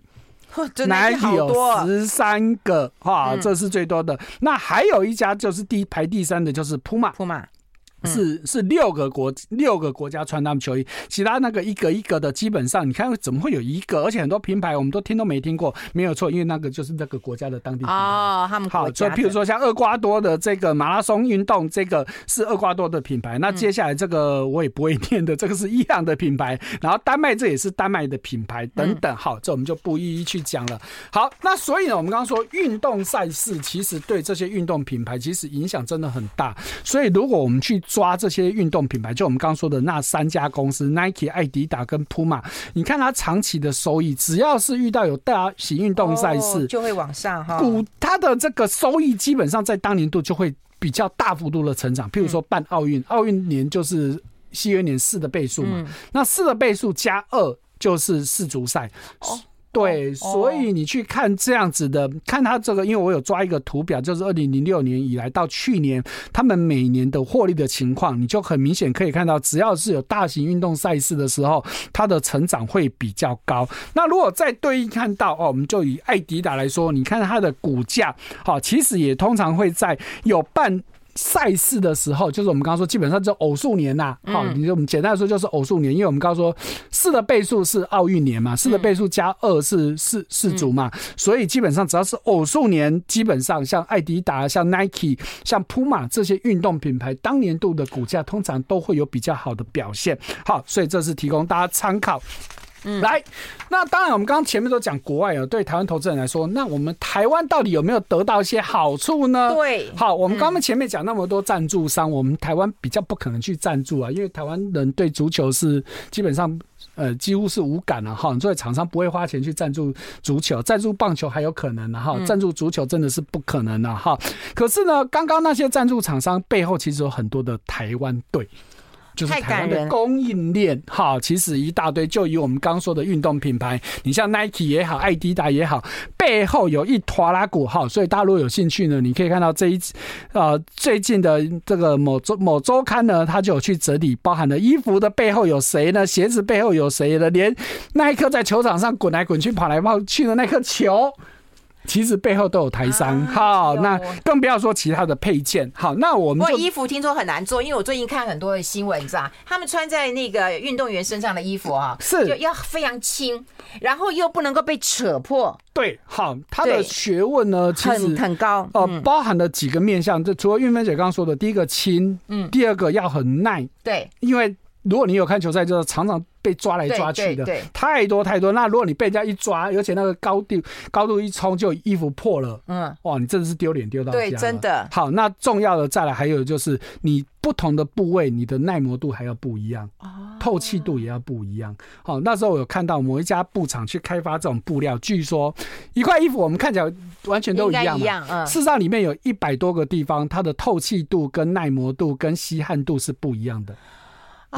S2: Nike 有十三个哈，这是最多的。那还有一家就是第排第三的，就是 Puma。Puma。是是六个国六个国家穿他们球衣，其他那个一个一个的，基本上你看怎么会有一个？而且很多品牌我们都听都没听过，没有错，因为那个就是那个国家的当地品牌哦，他们好，就譬如说像厄瓜多的这个马拉松运动，这个是厄瓜多的品牌。那接下来这个我也不会念的，这个是伊朗的品牌。然后丹麦这也是丹麦的品牌等等。好，这我们就不一一去讲了。好，那所以呢，我们刚刚说运动赛事其实对这些运动品牌其实影响真的很大。所以如果我们去抓这些运动品牌，就我们刚刚说的那三家公司，Nike、艾迪达跟 Puma，你看它长期的收益，只要是遇到有大型运动赛事，
S1: 就会往上哈。
S2: 股它的这个收益基本上在当年度就会比较大幅度的成长。譬如说办奥运，奥运年就是西元年四的倍数嘛，那四的倍数加二就是世足赛。对，所以你去看这样子的，看他这个，因为我有抓一个图表，就是二零零六年以来到去年，他们每年的获利的情况，你就很明显可以看到，只要是有大型运动赛事的时候，它的成长会比较高。那如果再对应看到哦，我们就以爱迪达来说，你看它的股价，好，其实也通常会在有办。赛事的时候，就是我们刚刚说，基本上就偶数年呐。好，你就我们简单来说就是偶数年，因为我们刚刚说四的倍数是奥运年嘛，四的倍数加二是四四足嘛，所以基本上只要是偶数年，基本上像艾迪达、像 Nike、像 Puma 这些运动品牌，当年度的股价通常都会有比较好的表现。好，所以这是提供大家参考。嗯，来，那当然，我们刚刚前面都讲国外啊，对台湾投资人来说，那我们台湾到底有没有得到一些好处呢？对，好，我们刚刚前面讲那么多赞助商，我们台湾比较不可能去赞助啊，因为台湾人对足球是基本上呃几乎是无感了哈，所以厂商不会花钱去赞助足球，赞助棒球还有可能的哈，赞助足球真的是不可能的哈。可是呢，刚刚那些赞助厂商背后其实有很多的台湾队。就是台湾的供应链，哈，其实一大堆。就以我们刚说的运动品牌，你像 Nike 也好，爱迪达也好，背后有一坨拉股，哈。所以大家如果有兴趣呢，你可以看到这一呃最近的这个某周某周刊呢，它就有去整理，包含了衣服的背后有谁呢？鞋子背后有谁呢？连那一颗在球场上滚来滚去、跑来跑去的那颗球。其实背后都有台商，啊、好，那更不要说其他的配件。好，那我们。不过
S1: 衣服听说很难做，因为我最近看很多的新闻，你知道他们穿在那个运动员身上的衣服啊，是就要非常轻，然后又不能够被扯破。
S2: 对，好，它的学问呢，其实
S1: 很很高
S2: 哦、呃，包含了几个面向。这除了运芬姐刚刚说的，第一个轻，嗯，第二个要很耐，
S1: 对，
S2: 因为。如果你有看球赛，就是常常被抓来抓去的，太多太多。那如果你被人家一抓，而且那个高度高度一冲，就衣服破了，嗯，哇，你真的是丢脸丢到家。
S1: 对，真的。
S2: 好，那重要的再来还有就是，你不同的部位，你的耐磨度还要不一样，哦，透气度也要不一样。好，那时候我有看到某一家布厂去开发这种布料，据说一块衣服我们看起来完全都一样嘛，一样，嗯，事实上里面有一百多个地方，它的透气度跟耐磨度跟吸汗度是不一样的。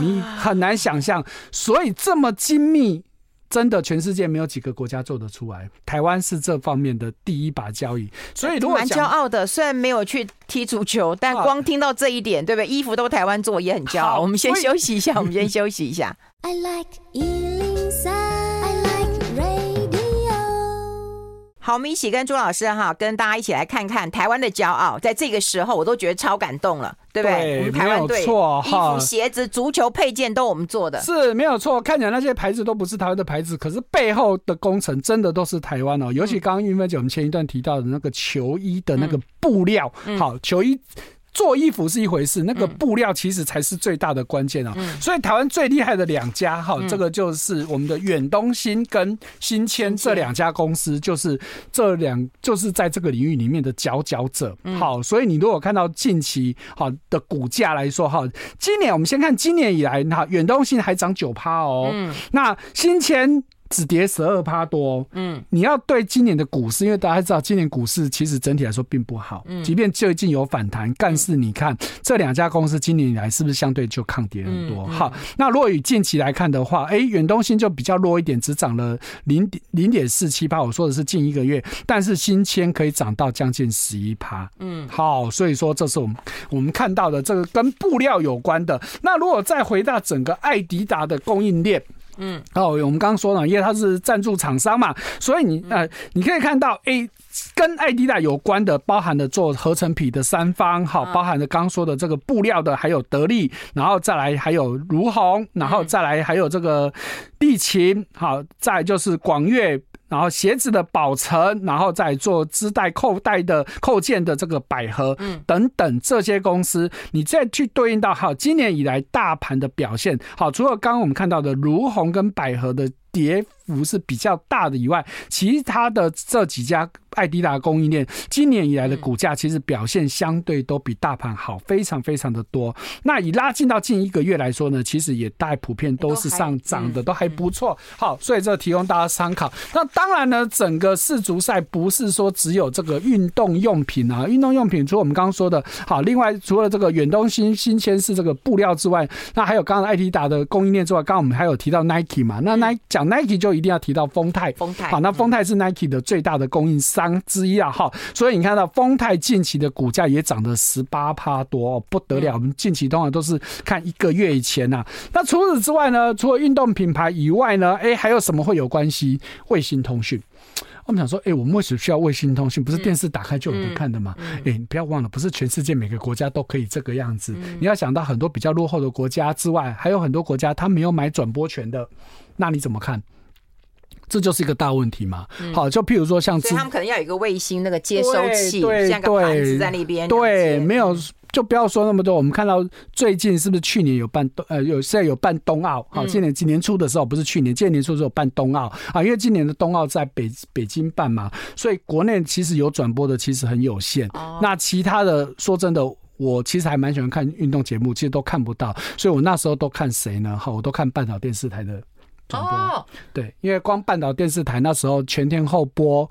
S2: 你很难想象，所以这么精密，真的全世界没有几个国家做得出来。台湾是这方面的第一把交椅，所以如果
S1: 蛮骄傲的。虽然没有去踢足球，但光听到这一点，对不对？衣服都台湾做，也很骄傲。我们先休息一下，我们先休息一下。I like 103, I like radio 好，我们一起跟朱老师哈，跟大家一起来看看台湾的骄傲。在这个时候，我都觉得超感动了，对不对？
S2: 对，
S1: 我们台湾队，
S2: 没有错，
S1: 衣服、鞋子、足球配件都我们做的，
S2: 是没有错。看起来那些牌子都不是台湾的牌子，可是背后的工程真的都是台湾哦。尤其刚刚玉芬姐我们前一段提到的那个球衣的那个布料，嗯、好，球衣。做衣服是一回事，那个布料其实才是最大的关键啊。所以台湾最厉害的两家哈，这个就是我们的远东新跟新签这两家公司，就是这两就是在这个领域里面的佼佼者。好，所以你如果看到近期好的股价来说哈，今年我们先看今年以来哈，远东新还涨九趴哦。那新签。只跌十二趴多，嗯，你要对今年的股市，因为大家知道今年股市其实整体来说并不好，嗯，即便最近有反弹，但是你看这两家公司今年以来是不是相对就抗跌很多？好，那如果以近期来看的话，哎，远东新就比较弱一点，只涨了零点零点四七趴，我说的是近一个月，但是新签可以涨到将近十一趴，嗯，好，所以说这是我们我们看到的这个跟布料有关的。那如果再回到整个艾迪达的供应链。嗯，哦，我们刚刚说了，因为它是赞助厂商嘛，所以你呃，你可以看到，，A，跟爱迪达有关的，包含的做合成皮的三方，好，包含的刚刚说的这个布料的，还有得力，然后再来还有如虹，然后再来还有这个丽琴，好，再就是广越。然后鞋子的保存，然后再做织带扣带的扣件的这个百合，嗯，等等这些公司，你再去对应到好，今年以来大盘的表现，好，除了刚刚我们看到的如虹跟百合的跌幅是比较大的以外，其他的这几家。爱迪达供应链今年以来的股价其实表现相对都比大盘好，非常非常的多。那以拉近到近一个月来说呢，其实也大概普遍都是上涨的，都还不错。好，所以这提供大家参考。那当然呢，整个世足赛不是说只有这个运动用品啊，运动用品除了我们刚刚说的，好，另外除了这个远东新新签是这个布料之外，那还有刚刚艾迪达的供应链之外，刚刚我们还有提到 Nike 嘛？那 Nike 讲 Nike 就一定要提到丰泰，丰泰好，那丰泰是 Nike 的最大的供应商。之一啊，哈，所以你看到丰泰近期的股价也涨了十八趴多，不得了。我们近期通常都是看一个月以前呐。那除此之外呢？除了运动品牌以外呢？哎，还有什么会有关系？卫星通讯。我们想说，哎，我们为什么需要卫星通讯？不是电视打开就有得看的吗？哎，你不要忘了，不是全世界每个国家都可以这个样子。你要想到很多比较落后的国家之外，还有很多国家他没有买转播权的，那你怎么看？这就是一个大问题嘛。好，就譬如说像，所以
S1: 他们可能要有一个卫星那个接收器，像个盘子在那边。
S2: 对，没有，就不要说那么多。我们看到最近是不是去年有办冬呃有现在有办冬奥？好，今年今年初的时候不是去年，今年年初的时候办冬奥啊，因为今年的冬奥在北北京办嘛，所以国内其实有转播的其实很有限。那其他的说真的，我其实还蛮喜欢看运动节目，其实都看不到，所以我那时候都看谁呢？好，我都看半岛电视台的。哦，对，因为光半岛电视台那时候全天候播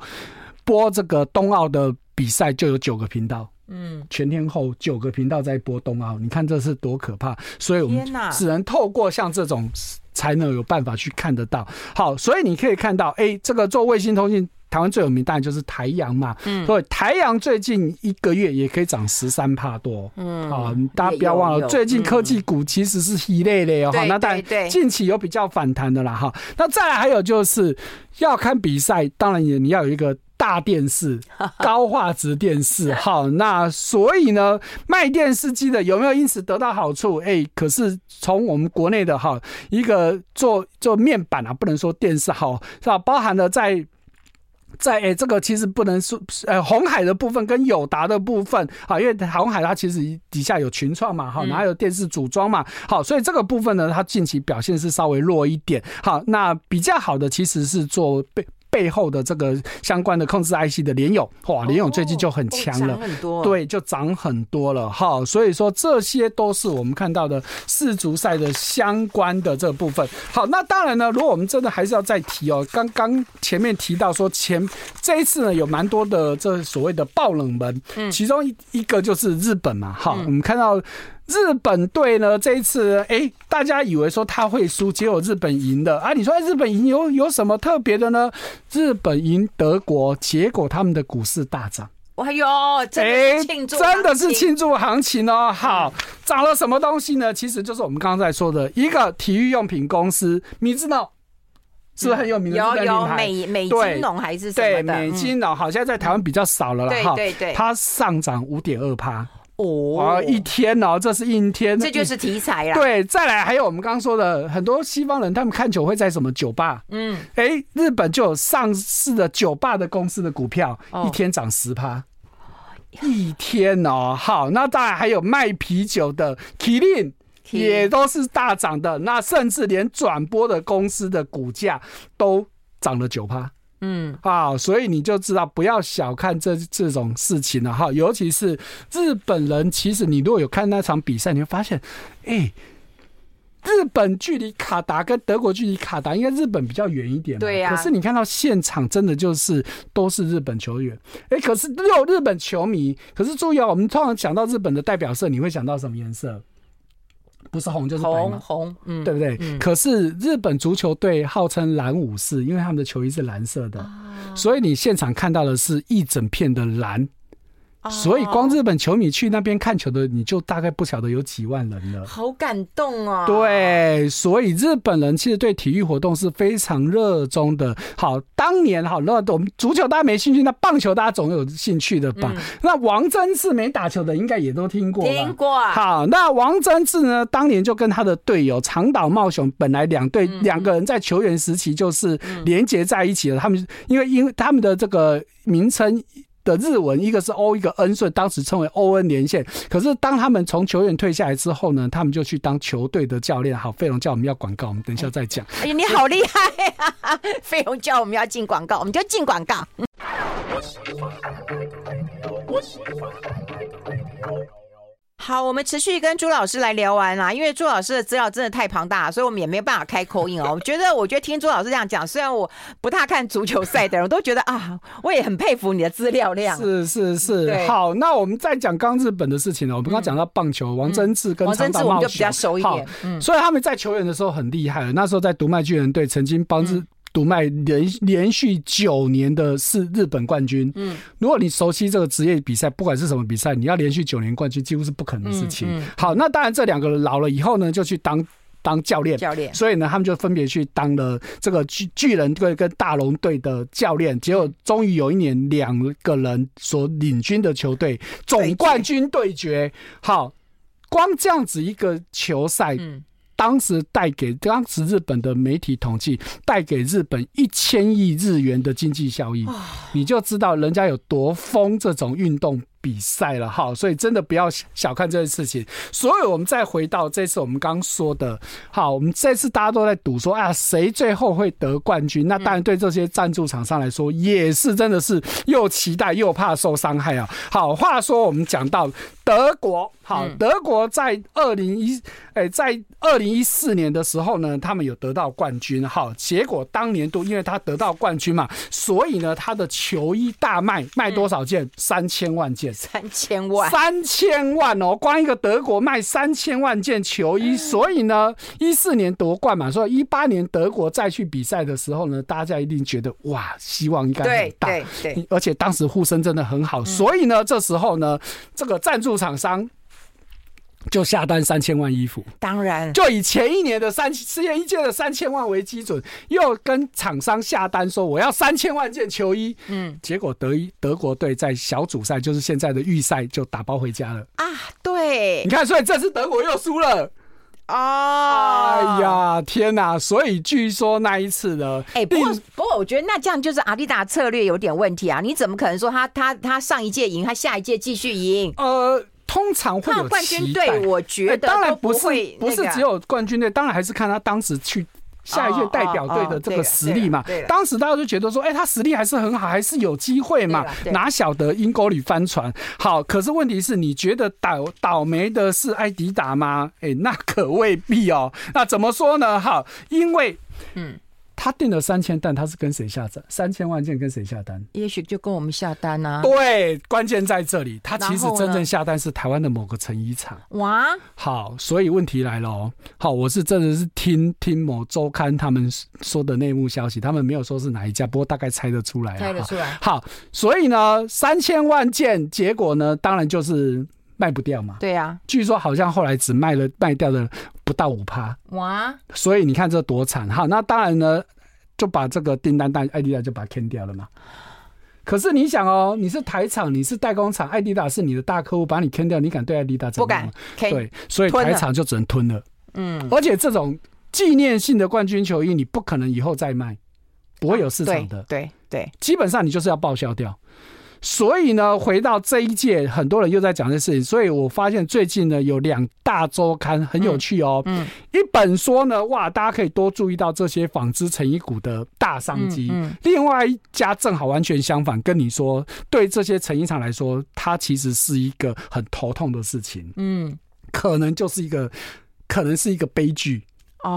S2: 播这个冬奥的比赛就有九个频道，嗯，全天候九个频道在播冬奥，你看这是多可怕！所以我们只能透过像这种才能有办法去看得到。好，所以你可以看到，哎，这个做卫星通信。台湾最有名当然就是台阳嘛，嗯，所以台阳最近一个月也可以涨十三帕多，嗯，好，大家不要忘了，最近科技股其实是一类的哦，哈，那当然近期有比较反弹的啦，哈，那再来还有就是要看比赛，当然也你要有一个大电视、高画质电视，好，那所以呢，卖电视机的有没有因此得到好处？哎，可是从我们国内的哈一个做做面板啊，不能说电视好是吧？包含了在在诶、欸，这个其实不能说呃，红海的部分跟友达的部分，好，因为红海它其实底下有群创嘛，好，然后还有电视组装嘛，好，所以这个部分呢，它近期表现是稍微弱一点。好，那比较好的其实是做被。背后的这个相关的控制 IC 的联友，哇，联友最近就很强了，对，就涨很多了哈。所以说这些都是我们看到的世足赛的相关的这个部分。好，那当然呢，如果我们真的还是要再提哦，刚刚前面提到说前这一次呢有蛮多的这所谓的爆冷门，其中一一个就是日本嘛，哈，我们看到。日本队呢，这一次，哎、欸，大家以为说他会输，结果日本赢了啊！你说日本赢有有什么特别的呢？日本赢德国，结果他们的股市大涨。
S1: 哎呦，真的庆祝、
S2: 欸，真的是庆祝行情哦！好，涨了什么东西呢？其实就是我们刚刚在说的一个体育用品公司，Mizuno，是不是很有名的？
S1: 有有美美金龙还是什么的？
S2: 对，美津浓好像在台湾比较少了啦。对对对，它上涨五点二趴。哦，一天哦，这是一天，
S1: 这就是题材啊。
S2: 对，再来还有我们刚刚说的很多西方人，他们看球会在什么酒吧？嗯，哎，日本就有上市的酒吧的公司的股票，一天涨十趴，一天哦。好，那当然还有卖啤酒的麒麟，也都是大涨的。那甚至连转播的公司的股价都涨了九趴。嗯，好，所以你就知道不要小看这这种事情了哈，尤其是日本人。其实你如果有看那场比赛，你会发现，哎、欸，日本距离卡达跟德国距离卡达，应该日本比较远一点嘛。对呀。可是你看到现场，真的就是都是日本球员。哎，可是有日本球迷。可是注意哦，我们通常讲到日本的代表色，你会想到什么颜色？不是红就是白嘛，红，红，嗯，对不对？嗯、可是日本足球队号称蓝武士，因为他们的球衣是蓝色的，啊、所以你现场看到的是一整片的蓝。所以，光日本球迷去那边看球的，你就大概不晓得有几万人了。
S1: 好感动哦！
S2: 对，所以日本人其实对体育活动是非常热衷的。好，当年好，那我们足球大家没兴趣，那棒球大家总有兴趣的吧？嗯、那王贞治没打球的，应该也都听过。
S1: 听过。
S2: 好，那王贞治呢？当年就跟他的队友长岛茂雄，本来两队两个人在球员时期就是连结在一起了。他们因为因为他们的这个名称。的日文，一个是 O，一个 N，所以当时称为 O N 连线。可是当他们从球员退下来之后呢，他们就去当球队的教练。好，费龙叫我们要广告，我们等一下再讲。
S1: 哎呀，你好厉害啊！费龙叫我们要进广告，我们就进广告。好，我们持续跟朱老师来聊完啦，因为朱老师的资料真的太庞大，所以我们也没有办法开 call in 哦。我觉得，我觉得听朱老师这样讲，虽然我不大看足球赛的人，我都觉得啊，我也很佩服你的资料量。
S2: 是是是，好，那我们再讲刚日本的事情了。我们刚刚讲到棒球，王贞治跟长岛茂雄，我们就比较熟一点。嗯，所以他们在球员的时候很厉害了，那时候在读卖巨人队曾经帮日。读卖连连续九年的是日本冠军。嗯，如果你熟悉这个职业比赛，不管是什么比赛，你要连续九年冠军，几乎是不可能的事情。嗯嗯、好，那当然这两个人老了以后呢，就去当当教练。教练。所以呢，他们就分别去当了这个巨巨人队跟大龙队的教练。结果终于有一年，两个人所领军的球队总冠军对决。好，光这样子一个球赛。嗯当时带给当时日本的媒体统计，带给日本一千亿日元的经济效益，你就知道人家有多疯这种运动比赛了哈。所以真的不要小看这件事情。所以我们再回到这次我们刚刚说的，好，我们这次大家都在赌说，啊，谁最后会得冠军？那当然对这些赞助厂商来说，也是真的是又期待又怕受伤害啊。好，话说我们讲到德国。好，德国在二零一哎，在二零一四年的时候呢，他们有得到冠军。好，结果当年度因为他得到冠军嘛，所以呢，他的球衣大卖，卖多少件？三千万件。
S1: 三千万，
S2: 三千万哦！光一个德国卖三千万件球衣，所以呢，一四年夺冠嘛，所以一八年德国再去比赛的时候呢，大家一定觉得哇，希望应该很大。对对对，而且当时呼声真的很好，所以呢，这时候呢，这个赞助厂商。就下单三千万衣服，
S1: 当然
S2: 就以前一年的三世界一届的三千万为基准，又跟厂商下单说我要三千万件球衣，嗯，结果德一德国队在小组赛，就是现在的预赛就打包回家了啊，
S1: 对，
S2: 你看，所以这次德国又输了。
S1: 啊，
S2: 哎呀，天哪！所以据说那一次呢，
S1: 哎，不过不过，我觉得那这样就是阿迪达策略有点问题啊！你怎么可能说他他他上一届赢，他下一届继续赢？
S2: 呃，通常会有
S1: 冠军队，我觉得
S2: 当然不是
S1: 不
S2: 是只有冠军队，当然还是看他当时去。下一届代表队的这个实力嘛，当时大家就觉得说，哎，他实力还是很好，还是有机会嘛，哪晓得阴沟里翻船。好，可是问题是，你觉得倒倒霉的是艾迪达吗？哎，那可未必哦。那怎么说呢？好，因为，嗯。他订了三千单，他是跟谁下单？三千万件跟谁下单？
S1: 也许就跟我们下单啊。
S2: 对，关键在这里，他其实真正下单是台湾的某个成衣厂。哇，好，所以问题来了哦。好，我是真的是听听某周刊他们说的内幕消息，他们没有说是哪一家，不过大概猜得出来。
S1: 猜得出来。
S2: 好，所以呢，三千万件，结果呢，当然就是。卖不掉嘛？
S1: 对呀、啊，
S2: 据说好像后来只卖了卖掉了不到五趴哇！所以你看这多惨哈！那当然呢，就把这个订单单艾迪达就把它砍掉了嘛。可是你想哦，你是台厂，你是代工厂，艾迪达是你的大客户，把你砍掉，你敢对艾迪达怎么样？不敢。对，所以台厂就只能吞了。嗯，而且这种纪念性的冠军球衣，你不可能以后再卖，不会有市场的。
S1: 对对，
S2: 基本上你就是要报销掉。所以呢，回到这一届，很多人又在讲这事情。所以我发现最近呢，有两大周刊很有趣哦。嗯，一本说呢，哇，大家可以多注意到这些纺织成衣股的大商机。嗯，另外一家正好完全相反，跟你说，对这些成衣厂来说，它其实是一个很头痛的事情。嗯，可能就是一个，可能是一个悲剧。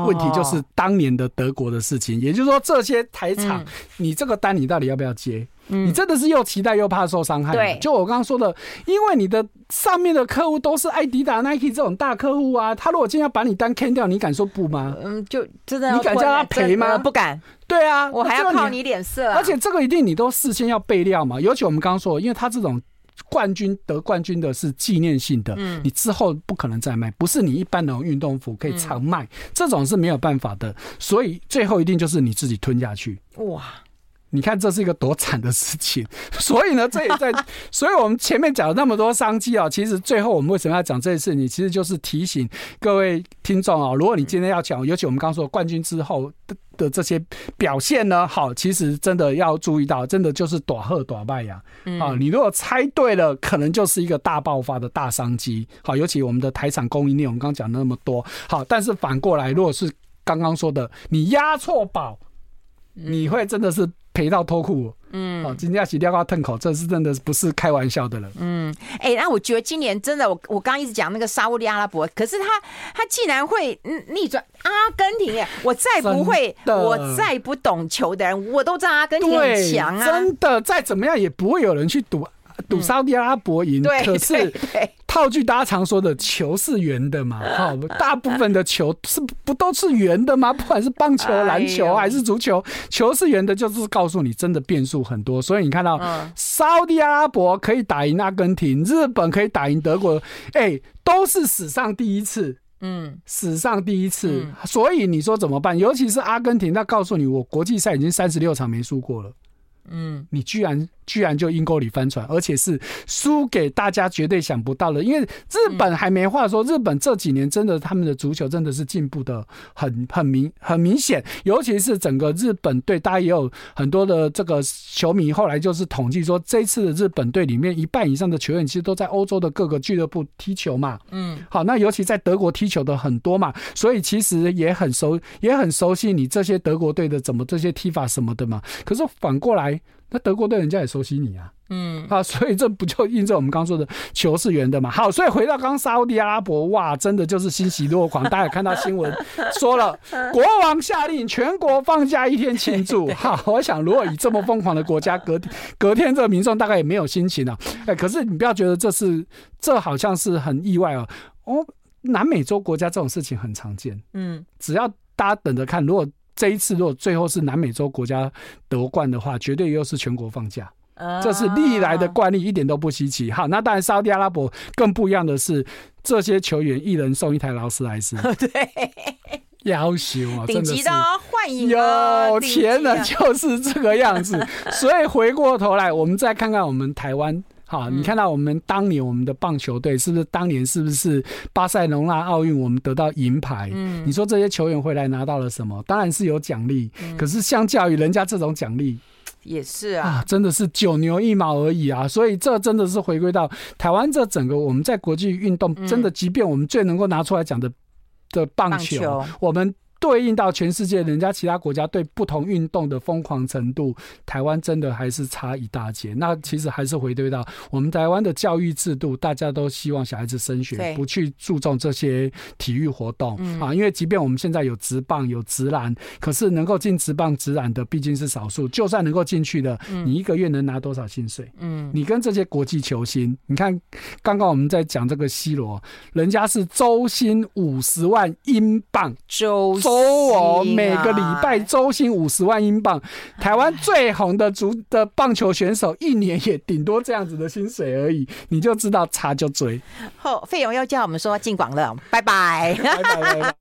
S2: 问题就是当年的德国的事情，也就是说，这些台厂，你这个单你到底要不要接？你真的是又期待又怕受伤害。对，就我刚刚说的，因为你的上面的客户都是艾迪达、Nike 这种大客户啊，他如果今天要把你单 can 掉，你敢说不吗？嗯，就真的，你敢叫他赔吗？不敢。对啊，我还要靠你脸色。而且这个一定你都事先要备料嘛，尤其我们刚刚说，因为他这种。冠军得冠军的是纪念性的，嗯，你之后不可能再卖，不是你一般的运动服可以常卖，嗯，这种是没有办法的，所以最后一定就是你自己吞下去。哇！你看这是一个多惨的事情，所以呢，这也在，所以我们前面讲了那么多商机啊，其实最后我们为什么要讲这件事？你其实就是提醒各位听众啊，如果你今天要讲，尤其我们刚刚说冠军之后的的这些表现呢，好，其实真的要注意到，真的就是大好大坏呀，啊，你如果猜对了，可能就是一个大爆发的大商机，好，尤其我们的台产供应链，我们刚刚讲那么多，好，但是反过来，如果是刚刚说的，你押错宝，你会真的是。赔到脱裤，嗯，哦，今天要洗掉个吞口，这是真的不是开玩笑的了，嗯，哎、欸，那我觉得今年真的，我我刚刚一直讲那个沙乌地阿拉伯，可是他他竟然会逆转阿根廷，耶，我再不会，我再不懂球的人，我都知道阿根廷很强啊，真的，再怎么样也不会有人去赌。赌沙乌地阿拉伯赢，可是套句大家常说的，球是圆的嘛？哈，大部分的球是不都是圆的吗？不管是棒球、篮球还是足球，球是圆的，就是告诉你真的变数很多。所以你看到沙乌地阿拉伯可以打赢阿根廷，日本可以打赢德国，哎，都是史上第一次，嗯，史上第一次。所以你说怎么办？尤其是阿根廷，他告诉你，我国际赛已经三十六场没输过了。嗯，你居然居然就阴沟里翻船，而且是输给大家绝对想不到的。因为日本还没话说，日本这几年真的他们的足球真的是进步的很很明很明显，尤其是整个日本队，大家也有很多的这个球迷后来就是统计说，这次的日本队里面一半以上的球员其实都在欧洲的各个俱乐部踢球嘛。嗯，好，那尤其在德国踢球的很多嘛，所以其实也很熟也很熟悉你这些德国队的怎么这些踢法什么的嘛。可是反过来。那德国队人家也熟悉你啊，嗯，啊，所以这不就印证我们刚刚说的球是圆的嘛？好，所以回到刚刚沙乌地阿拉伯，哇，真的就是欣喜若狂。大家也看到新闻说了，国王下令全国放假一天庆祝。好，我想如果以这么疯狂的国家，隔隔天这个民众大概也没有心情了。哎，可是你不要觉得这是这好像是很意外哦。哦，南美洲国家这种事情很常见。嗯，只要大家等着看，如果。这一次如果最后是南美洲国家夺冠的话，绝对又是全国放假，这是历来的惯例，一点都不稀奇。好，那当然沙特阿拉伯更不一样的是，这些球员一人送一台劳斯莱斯，对，要求啊，顶级的欢迎，有钱的。就是这个样子。所以回过头来，我们再看看我们台湾好，你看到我们当年我们的棒球队是不是当年是不是巴塞隆纳奥运我们得到银牌？嗯，你说这些球员回来拿到了什么？当然是有奖励，可是相较于人家这种奖励。
S1: 也是啊，
S2: 啊，真的是九牛一毛而已啊！所以这真的是回归到台湾这整个我们在国际运动，真的，即便我们最能够拿出来讲的的棒球，我们。对应到全世界，人家其他国家对不同运动的疯狂程度，台湾真的还是差一大截。那其实还是回归到我们台湾的教育制度，大家都希望小孩子升学，不去注重这些体育活动啊。因为即便我们现在有直棒、有直篮，可是能够进直棒、直篮的毕竟是少数。就算能够进去的，你一个月能拿多少薪水？嗯，你跟这些国际球星，你看刚刚我们在讲这个 C 罗，人家是周薪五十万英镑，周。周哦，每个礼拜周薪五十万英镑，台湾最红的足的棒球选手一年也顶多这样子的薪水而已，你就知道差就追。
S1: 后费勇又叫我们说进广乐，拜拜。拜拜拜拜